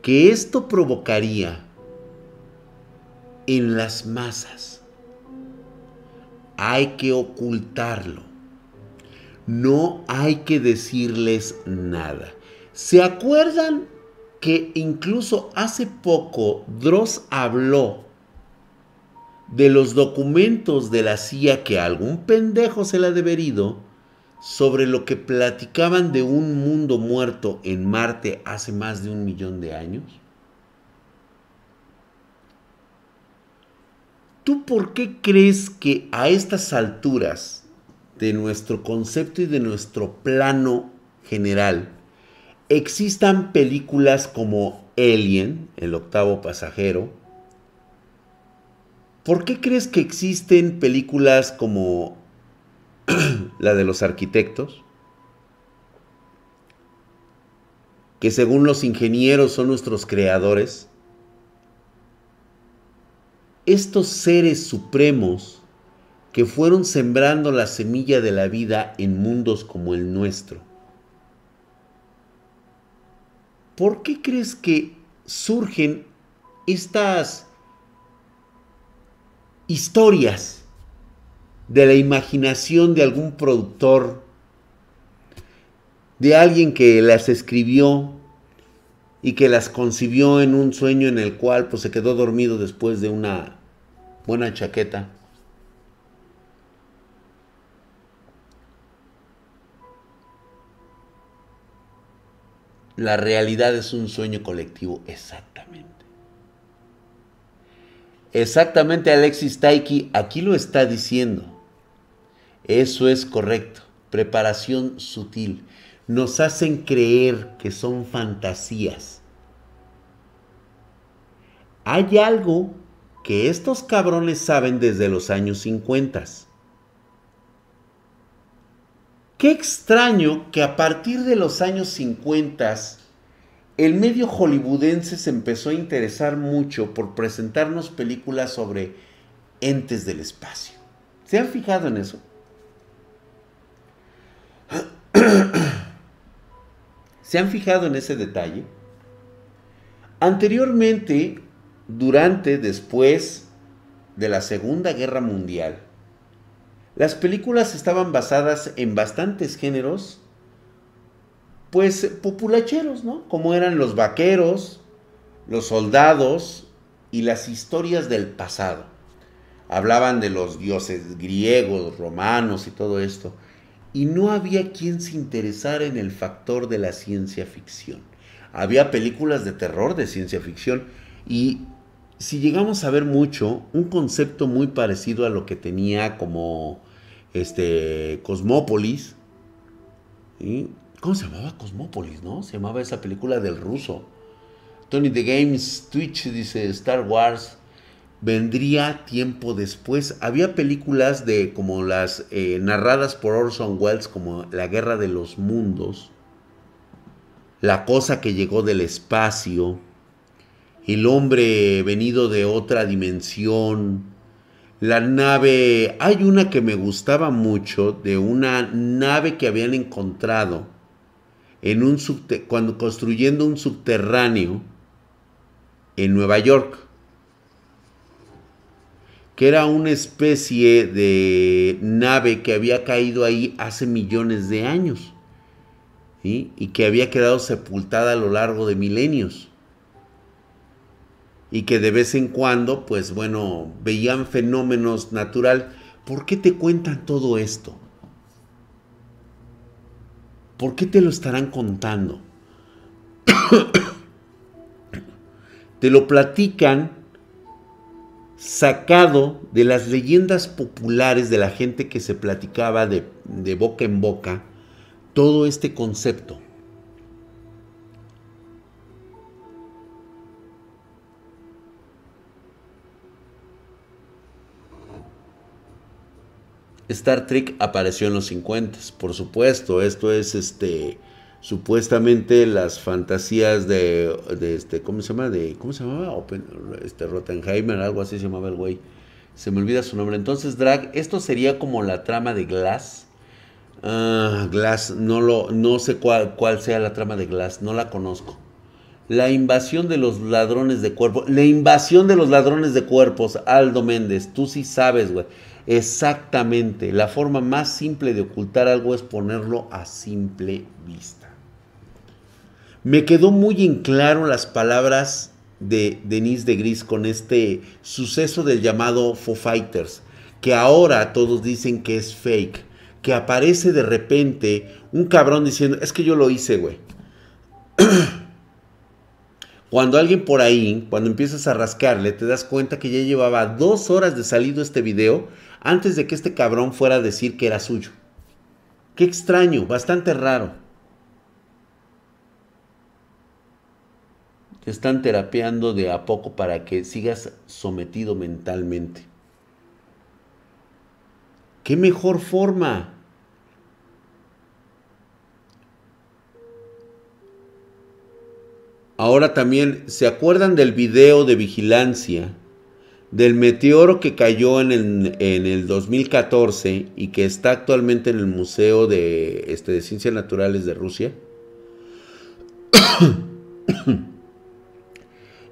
que esto provocaría en las masas. Hay que ocultarlo. No hay que decirles nada. ¿Se acuerdan que incluso hace poco Dross habló de los documentos de la CIA que algún pendejo se la ha deberido sobre lo que platicaban de un mundo muerto en Marte hace más de un millón de años? ¿Tú por qué crees que a estas alturas de nuestro concepto y de nuestro plano general existan películas como Alien, el octavo pasajero, ¿Por qué crees que existen películas como la de los arquitectos? Que según los ingenieros son nuestros creadores. Estos seres supremos que fueron sembrando la semilla de la vida en mundos como el nuestro. ¿Por qué crees que surgen estas historias de la imaginación de algún productor, de alguien que las escribió y que las concibió en un sueño en el cual pues, se quedó dormido después de una buena chaqueta. La realidad es un sueño colectivo, exactamente. Exactamente Alexis Taiki aquí lo está diciendo. Eso es correcto. Preparación sutil. Nos hacen creer que son fantasías. Hay algo que estos cabrones saben desde los años 50. Qué extraño que a partir de los años 50 el medio hollywoodense se empezó a interesar mucho por presentarnos películas sobre entes del espacio. ¿Se han fijado en eso? ¿Se han fijado en ese detalle? Anteriormente, durante, después de la Segunda Guerra Mundial, las películas estaban basadas en bastantes géneros pues populacheros, ¿no? Como eran los vaqueros, los soldados y las historias del pasado. Hablaban de los dioses griegos, romanos y todo esto. Y no había quien se interesara en el factor de la ciencia ficción. Había películas de terror de ciencia ficción y si llegamos a ver mucho, un concepto muy parecido a lo que tenía como este Cosmópolis, ¿sí? ¿Cómo se llamaba Cosmópolis, no? Se llamaba esa película del ruso. Tony The Games, Twitch dice Star Wars vendría tiempo después. Había películas de como las eh, narradas por Orson Welles como La Guerra de los Mundos, La cosa que llegó del espacio, El hombre venido de otra dimensión, la nave, hay una que me gustaba mucho de una nave que habían encontrado en un cuando construyendo un subterráneo en Nueva York que era una especie de nave que había caído ahí hace millones de años y que había quedado sepultada a lo largo de milenios y que de vez en cuando, pues bueno, veían fenómenos natural. ¿Por qué te cuentan todo esto? ¿Por qué te lo estarán contando? te lo platican sacado de las leyendas populares de la gente que se platicaba de, de boca en boca todo este concepto. Star Trek apareció en los 50, por supuesto. Esto es este supuestamente las fantasías de, este ¿cómo se llama? de ¿cómo se llamaba? Este Rottenheimer, algo así se llamaba el güey. Se me olvida su nombre. Entonces, Drag, esto sería como la trama de Glass. Ah, Glass, no lo no sé cuál cuál sea la trama de Glass, no la conozco. La invasión de los ladrones de cuerpos. La invasión de los ladrones de cuerpos, Aldo Méndez. Tú sí sabes, güey. Exactamente. La forma más simple de ocultar algo es ponerlo a simple vista. Me quedó muy en claro las palabras de Denise de Gris con este suceso del llamado Foo Fighters, que ahora todos dicen que es fake, que aparece de repente un cabrón diciendo, es que yo lo hice, güey. Cuando alguien por ahí, cuando empiezas a rascarle, te das cuenta que ya llevaba dos horas de salido este video antes de que este cabrón fuera a decir que era suyo. Qué extraño, bastante raro. Te están terapeando de a poco para que sigas sometido mentalmente. ¿Qué mejor forma? Ahora también, ¿se acuerdan del video de vigilancia? Del meteoro que cayó en el, 2014 y que está actualmente en el Museo de, este, de Ciencias Naturales de Rusia.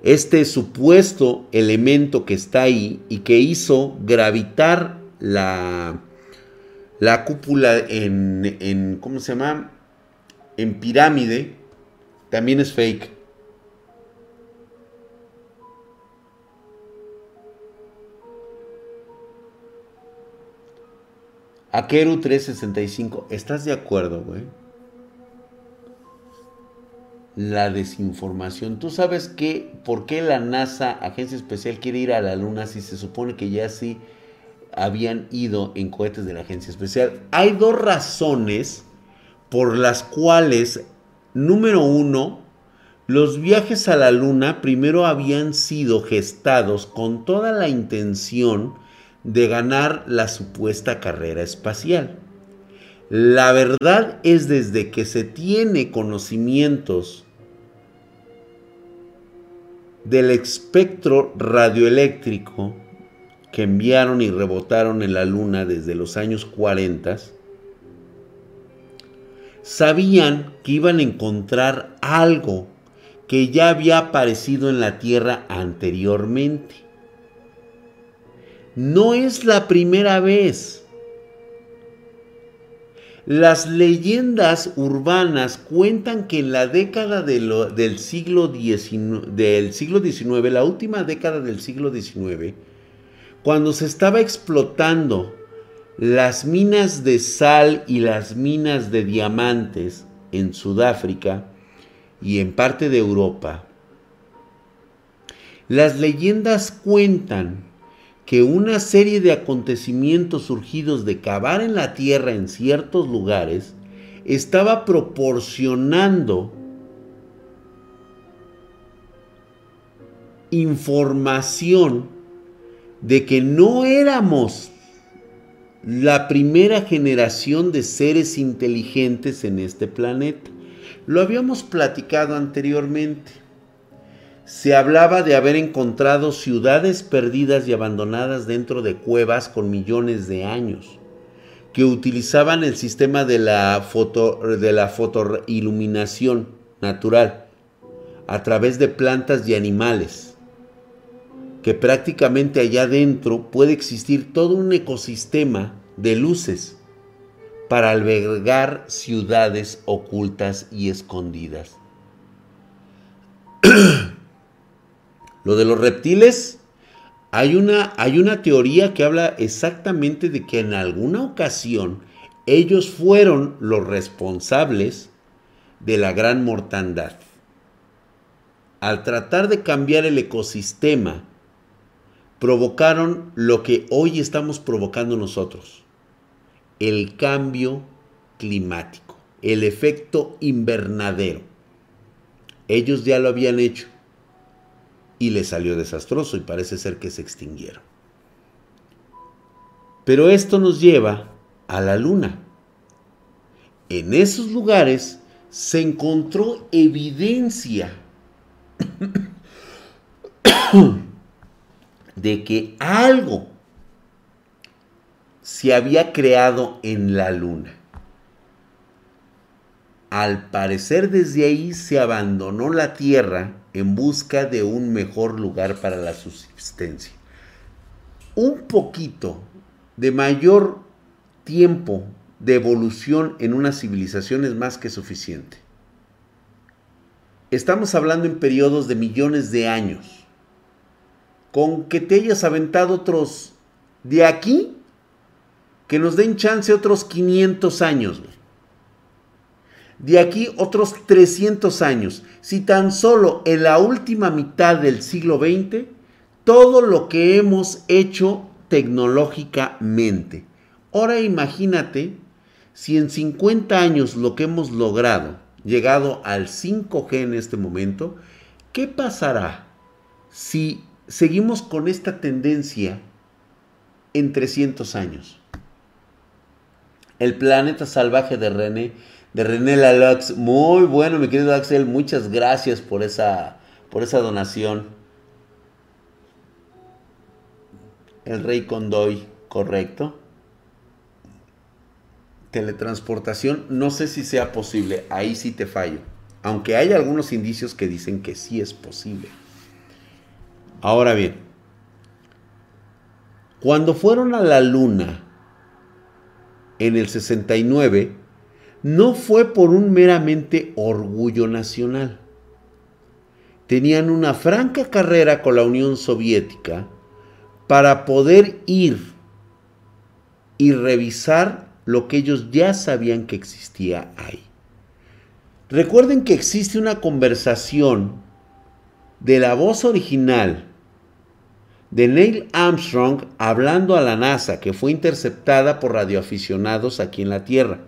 Este supuesto elemento que está ahí y que hizo gravitar la, la cúpula en, en, ¿cómo se llama? En pirámide, también es fake. Akeru 365, ¿estás de acuerdo, güey? La desinformación. ¿Tú sabes qué, por qué la NASA, Agencia Especial, quiere ir a la Luna si se supone que ya sí habían ido en cohetes de la Agencia Especial? Hay dos razones por las cuales, número uno, los viajes a la Luna primero habían sido gestados con toda la intención de ganar la supuesta carrera espacial. La verdad es desde que se tiene conocimientos del espectro radioeléctrico que enviaron y rebotaron en la Luna desde los años 40, sabían que iban a encontrar algo que ya había aparecido en la Tierra anteriormente. No es la primera vez. Las leyendas urbanas cuentan que en la década del, siglo del siglo XIX, la última década del siglo XIX, cuando se estaba explotando las minas de sal y las minas de diamantes en Sudáfrica y en parte de Europa, las leyendas cuentan que una serie de acontecimientos surgidos de cavar en la tierra en ciertos lugares estaba proporcionando información de que no éramos la primera generación de seres inteligentes en este planeta. Lo habíamos platicado anteriormente. Se hablaba de haber encontrado ciudades perdidas y abandonadas dentro de cuevas con millones de años, que utilizaban el sistema de la, foto, de la fotoiluminación natural a través de plantas y animales, que prácticamente allá adentro puede existir todo un ecosistema de luces para albergar ciudades ocultas y escondidas. Lo de los reptiles, hay una, hay una teoría que habla exactamente de que en alguna ocasión ellos fueron los responsables de la gran mortandad. Al tratar de cambiar el ecosistema, provocaron lo que hoy estamos provocando nosotros el cambio climático, el efecto invernadero. Ellos ya lo habían hecho y les salió desastroso y parece ser que se extinguieron. Pero esto nos lleva a la luna. En esos lugares se encontró evidencia de que algo se había creado en la luna. Al parecer desde ahí se abandonó la Tierra en busca de un mejor lugar para la subsistencia. Un poquito de mayor tiempo de evolución en una civilización es más que suficiente. Estamos hablando en periodos de millones de años. Con que te hayas aventado otros de aquí que nos den chance otros 500 años. De aquí otros 300 años. Si tan solo en la última mitad del siglo XX, todo lo que hemos hecho tecnológicamente. Ahora imagínate si en 50 años lo que hemos logrado, llegado al 5G en este momento, ¿qué pasará si seguimos con esta tendencia en 300 años? El planeta salvaje de René, de René Lalox. Muy bueno, mi querido Axel, muchas gracias por esa, por esa donación. El rey Condoy, correcto. Teletransportación, no sé si sea posible, ahí sí te fallo. Aunque hay algunos indicios que dicen que sí es posible. Ahora bien, cuando fueron a la luna, en el 69 no fue por un meramente orgullo nacional. Tenían una franca carrera con la Unión Soviética para poder ir y revisar lo que ellos ya sabían que existía ahí. Recuerden que existe una conversación de la voz original de Neil Armstrong hablando a la NASA, que fue interceptada por radioaficionados aquí en la Tierra.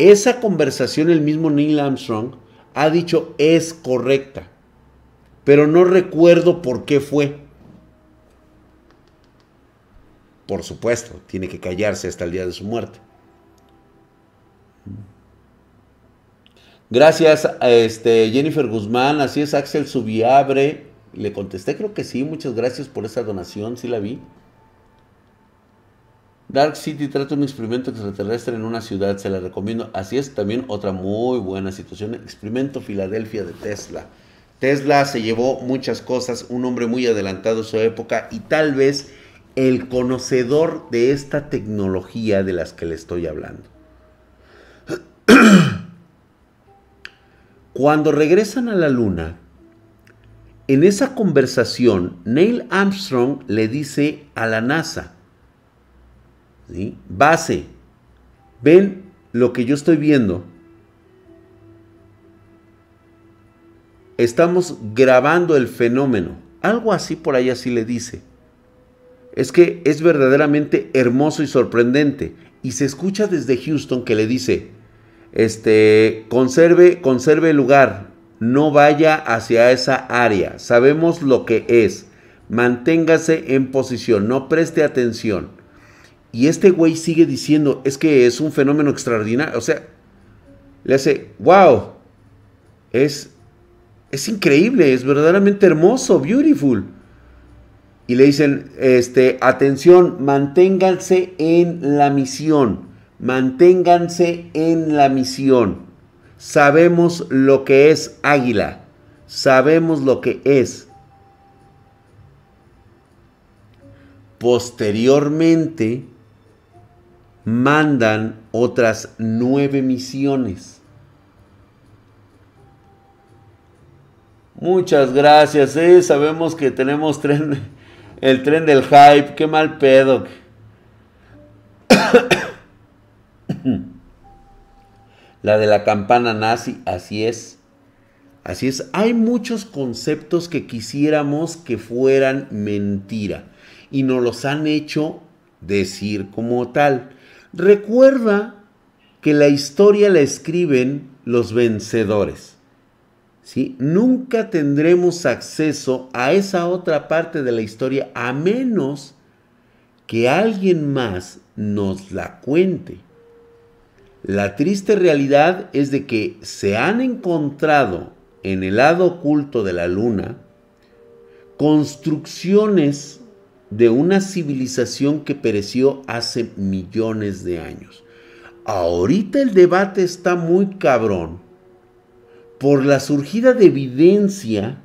Esa conversación el mismo Neil Armstrong ha dicho es correcta, pero no recuerdo por qué fue. Por supuesto, tiene que callarse hasta el día de su muerte. Gracias a este Jennifer Guzmán, así es Axel Subiabre, le contesté, creo que sí, muchas gracias por esa donación, sí la vi. Dark City trata un experimento extraterrestre en una ciudad, se la recomiendo. Así es, también otra muy buena situación, experimento Filadelfia de Tesla. Tesla se llevó muchas cosas, un hombre muy adelantado a su época y tal vez el conocedor de esta tecnología de las que le estoy hablando. Cuando regresan a la luna, en esa conversación, Neil Armstrong le dice a la NASA, base, ven lo que yo estoy viendo. Estamos grabando el fenómeno. Algo así por ahí así le dice. Es que es verdaderamente hermoso y sorprendente. Y se escucha desde Houston que le dice, este, conserve, conserve el lugar, no vaya hacia esa área. Sabemos lo que es. Manténgase en posición, no preste atención. Y este güey sigue diciendo, es que es un fenómeno extraordinario. O sea, le hace, wow, es, es increíble, es verdaderamente hermoso, beautiful. Y le dicen, este, atención, manténganse en la misión, manténganse en la misión. Sabemos lo que es águila, sabemos lo que es. Posteriormente, mandan otras nueve misiones. Muchas gracias, ¿eh? sabemos que tenemos tren, el tren del hype, qué mal pedo. la de la campana nazi, así es. Así es, hay muchos conceptos que quisiéramos que fueran mentira y nos los han hecho decir como tal. Recuerda que la historia la escriben los vencedores. ¿sí? Nunca tendremos acceso a esa otra parte de la historia a menos que alguien más nos la cuente. La triste realidad es de que se han encontrado en el lado oculto de la luna construcciones de una civilización que pereció hace millones de años. Ahorita el debate está muy cabrón por la surgida de evidencia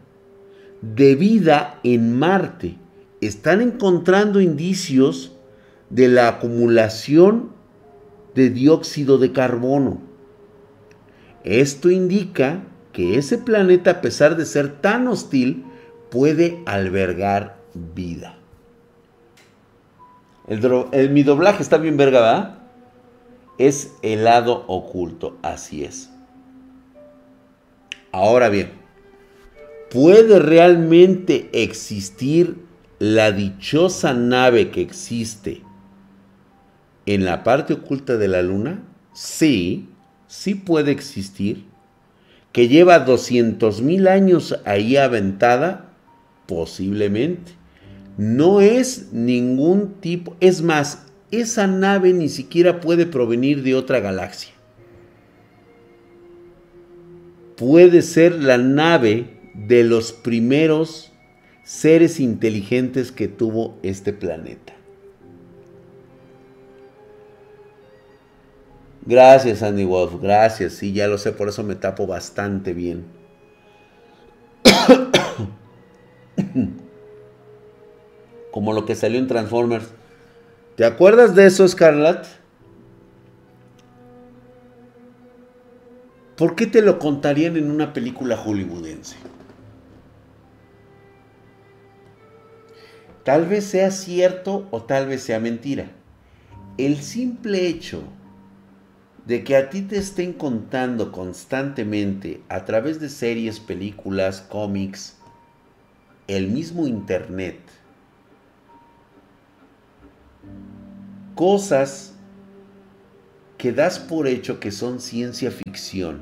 de vida en Marte. Están encontrando indicios de la acumulación de dióxido de carbono. Esto indica que ese planeta, a pesar de ser tan hostil, puede albergar vida. El, mi doblaje está bien verga. Es el lado oculto, así es. Ahora bien, ¿puede realmente existir la dichosa nave que existe en la parte oculta de la luna, sí, sí puede existir. Que lleva 200 mil años ahí aventada, posiblemente. No es ningún tipo, es más, esa nave ni siquiera puede provenir de otra galaxia. Puede ser la nave de los primeros seres inteligentes que tuvo este planeta. Gracias, Andy Wolf. Gracias. Sí, ya lo sé, por eso me tapo bastante bien. Como lo que salió en Transformers. ¿Te acuerdas de eso, Scarlett? ¿Por qué te lo contarían en una película hollywoodense? Tal vez sea cierto o tal vez sea mentira. El simple hecho de que a ti te estén contando constantemente a través de series, películas, cómics, el mismo internet, cosas que das por hecho que son ciencia ficción.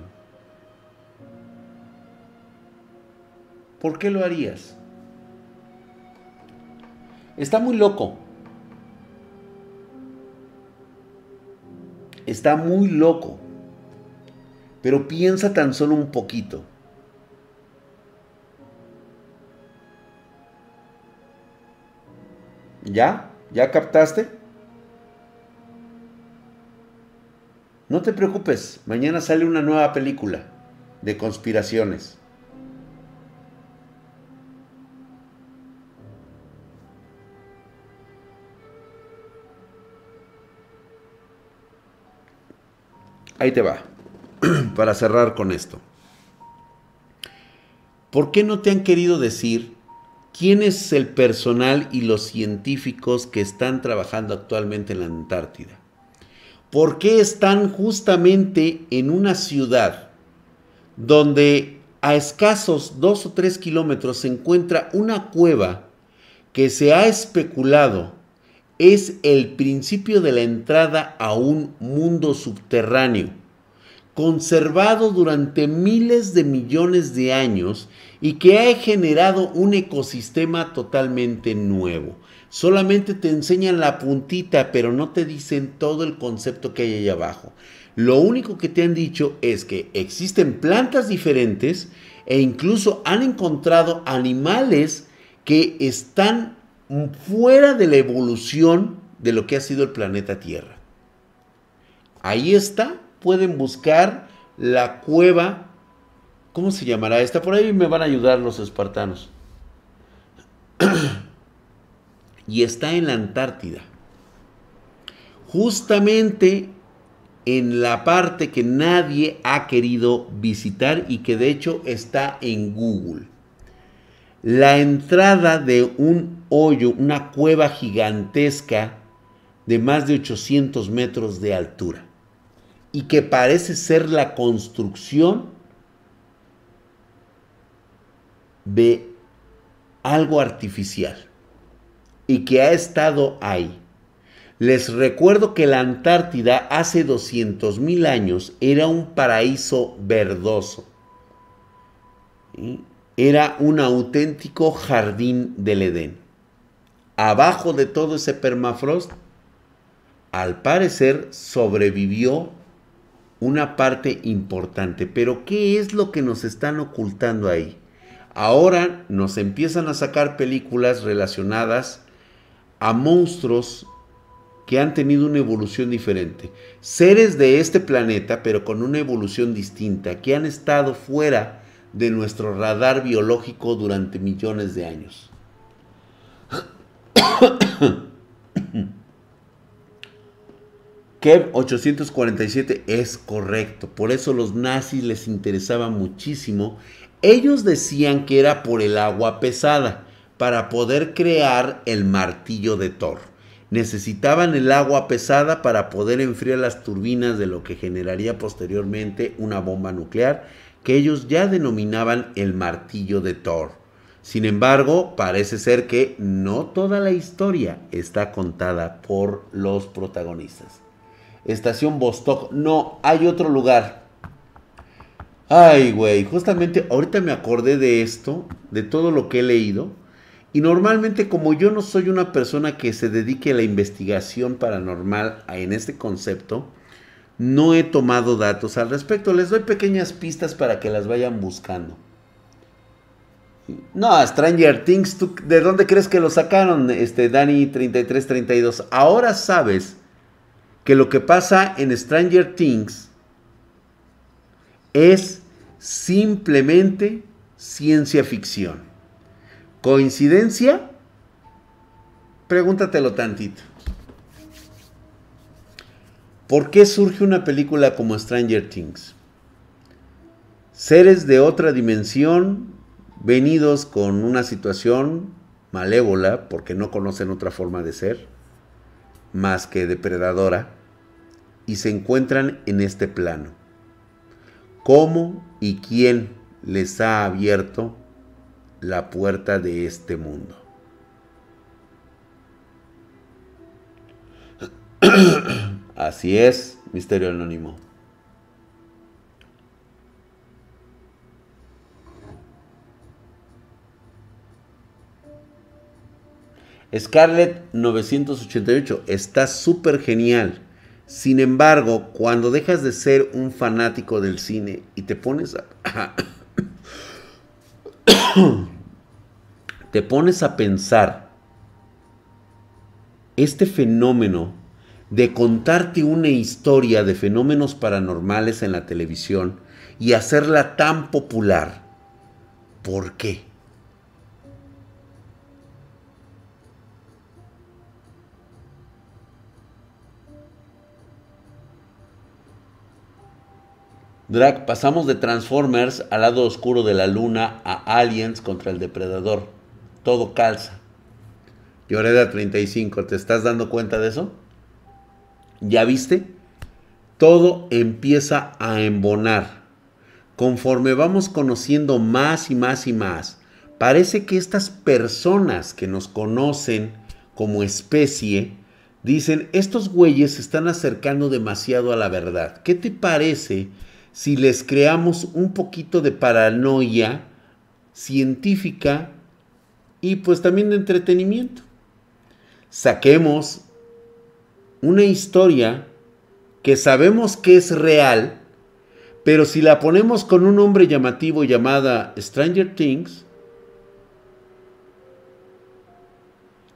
¿Por qué lo harías? Está muy loco. está muy loco. Pero piensa tan solo un poquito. ¿Ya? ¿Ya captaste? No te preocupes, mañana sale una nueva película de conspiraciones. Ahí te va, para cerrar con esto. ¿Por qué no te han querido decir quién es el personal y los científicos que están trabajando actualmente en la Antártida? ¿Por qué están justamente en una ciudad donde a escasos dos o tres kilómetros se encuentra una cueva que se ha especulado es el principio de la entrada a un mundo subterráneo conservado durante miles de millones de años y que ha generado un ecosistema totalmente nuevo. Solamente te enseñan la puntita, pero no te dicen todo el concepto que hay ahí abajo. Lo único que te han dicho es que existen plantas diferentes e incluso han encontrado animales que están fuera de la evolución de lo que ha sido el planeta Tierra. Ahí está, pueden buscar la cueva, ¿cómo se llamará esta? Por ahí me van a ayudar los espartanos. y está en la Antártida. Justamente en la parte que nadie ha querido visitar y que de hecho está en Google. La entrada de un hoyo, una cueva gigantesca de más de 800 metros de altura y que parece ser la construcción de algo artificial y que ha estado ahí. Les recuerdo que la Antártida hace 200 mil años era un paraíso verdoso. Era un auténtico jardín del Edén. Abajo de todo ese permafrost, al parecer sobrevivió una parte importante. Pero ¿qué es lo que nos están ocultando ahí? Ahora nos empiezan a sacar películas relacionadas a monstruos que han tenido una evolución diferente. Seres de este planeta, pero con una evolución distinta, que han estado fuera de nuestro radar biológico durante millones de años. Kev 847 es correcto, por eso los nazis les interesaba muchísimo. Ellos decían que era por el agua pesada, para poder crear el martillo de Thor. Necesitaban el agua pesada para poder enfriar las turbinas de lo que generaría posteriormente una bomba nuclear que ellos ya denominaban el martillo de Thor. Sin embargo, parece ser que no toda la historia está contada por los protagonistas. Estación Vostok. No, hay otro lugar. Ay, güey, justamente ahorita me acordé de esto, de todo lo que he leído. Y normalmente como yo no soy una persona que se dedique a la investigación paranormal en este concepto, no he tomado datos al respecto. Les doy pequeñas pistas para que las vayan buscando. No, Stranger Things, ¿de dónde crees que lo sacaron, este Dani 3332? Ahora sabes que lo que pasa en Stranger Things es simplemente ciencia ficción. ¿Coincidencia? Pregúntatelo tantito. ¿Por qué surge una película como Stranger Things? Seres de otra dimensión, venidos con una situación malévola, porque no conocen otra forma de ser, más que depredadora y se encuentran en este plano. ¿Cómo y quién les ha abierto la puerta de este mundo? Así es, misterio anónimo. Scarlett 988 está súper genial. Sin embargo, cuando dejas de ser un fanático del cine y te pones a... te pones a pensar este fenómeno de contarte una historia de fenómenos paranormales en la televisión y hacerla tan popular, ¿por qué? Drag, pasamos de Transformers al lado oscuro de la luna a Aliens contra el depredador. Todo calza. Lloreda 35, ¿te estás dando cuenta de eso? ¿Ya viste? Todo empieza a embonar. Conforme vamos conociendo más y más y más, parece que estas personas que nos conocen como especie dicen, estos güeyes se están acercando demasiado a la verdad. ¿Qué te parece si les creamos un poquito de paranoia científica y pues también de entretenimiento. Saquemos una historia que sabemos que es real, pero si la ponemos con un nombre llamativo llamada Stranger Things,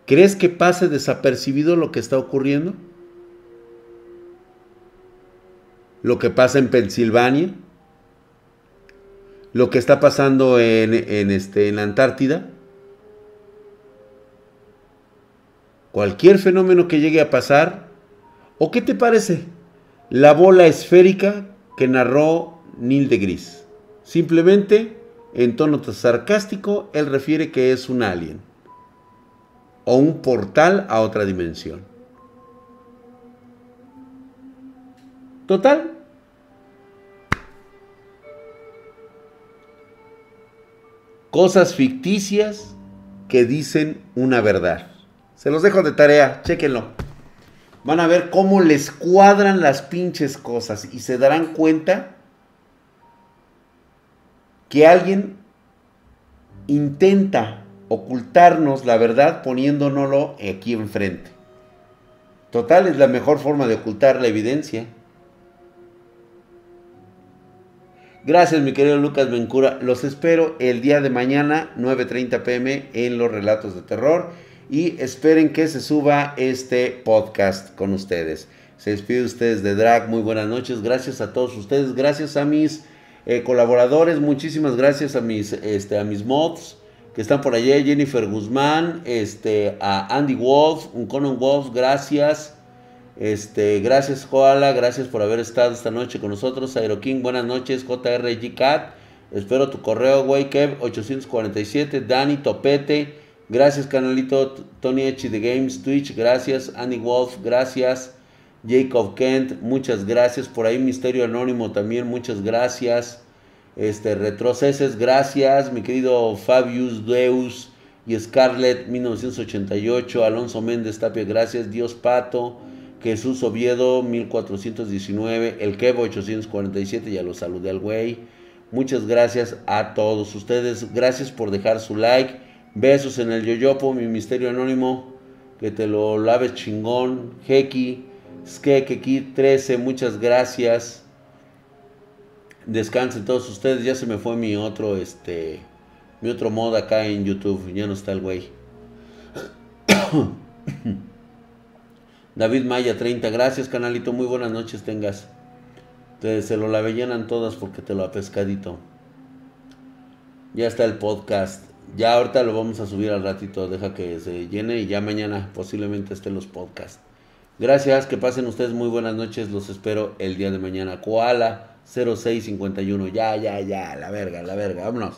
¿crees que pase desapercibido lo que está ocurriendo? Lo que pasa en Pensilvania, lo que está pasando en, este, en la Antártida. Cualquier fenómeno que llegue a pasar, ¿o qué te parece? La bola esférica que narró Neil de Gris. Simplemente, en tono sarcástico, él refiere que es un alien o un portal a otra dimensión. Total. Cosas ficticias que dicen una verdad. Se los dejo de tarea, chéquenlo. Van a ver cómo les cuadran las pinches cosas y se darán cuenta que alguien intenta ocultarnos la verdad poniéndonoslo aquí enfrente. Total, es la mejor forma de ocultar la evidencia. Gracias, mi querido Lucas Bencura. Los espero el día de mañana, 9.30 pm, en los relatos de terror y esperen que se suba este podcast con ustedes. Se despide ustedes de Drag, muy buenas noches, gracias a todos ustedes, gracias a mis eh, colaboradores, muchísimas gracias a mis, este, a mis mods que están por allá, Jennifer Guzmán, este, a Andy Wolf, un Conan Wolf, gracias. Este, gracias Koala, gracias por haber estado esta noche con nosotros. Aero King, buenas noches. JRG Cat, espero tu correo, güey. Kev 847, Dani Topete. Gracias, canalito Tony H de Games, Twitch, gracias. Andy Wolf, gracias. Jacob Kent, muchas gracias. Por ahí Misterio Anónimo también, muchas gracias. Este, retroceses, gracias. Mi querido Fabius Deus y Scarlett 1988. Alonso Méndez Tapia, gracias. Dios Pato. Jesús Oviedo 1419. El Kevo 847, ya lo saludé al güey. Muchas gracias a todos ustedes. Gracias por dejar su like. Besos en el yoyopo, mi misterio anónimo. Que te lo laves chingón. Heki, Skekeki 13, muchas gracias. Descansen todos ustedes. Ya se me fue mi otro, este, mi otro mod acá en YouTube. Ya no está el güey. David Maya 30, gracias canalito, muy buenas noches tengas. Te, se lo lavellenan todas porque te lo ha pescadito. Ya está el podcast. Ya ahorita lo vamos a subir al ratito, deja que se llene y ya mañana posiblemente estén los podcasts. Gracias, que pasen ustedes muy buenas noches, los espero el día de mañana. Koala 0651, ya, ya, ya, la verga, la verga, vámonos.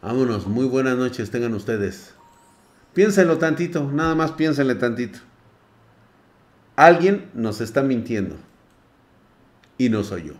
Vámonos, muy buenas noches tengan ustedes. Piénsenlo tantito, nada más piénsenle tantito. Alguien nos está mintiendo y no soy yo.